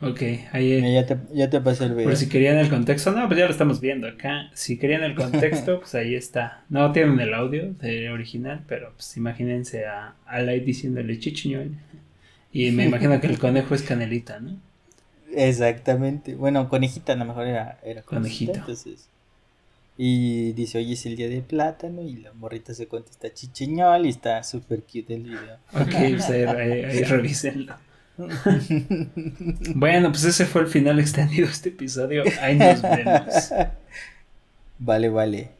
Ok, ahí. ya, te, ya te pasé el video. Por si querían el contexto, no, pues ya lo estamos viendo acá. Si querían el contexto, (laughs) pues ahí está. No tienen el audio de original, pero pues imagínense a, a Light diciéndole chichiñol. Y me imagino que el (laughs) conejo es canelita, ¿no? Exactamente. Bueno, conejita, a lo mejor era, era Conejito. conejita, Entonces. Y dice, hoy es el día de plátano. Y la morrita se contesta chicheñol. Y está súper cute el video. Ok, pues ahí, (laughs) ahí- ahí revísenlo. Bueno, pues ese fue el final extendido de este episodio. Ahí nos vemos. (laughs) Vale, vale.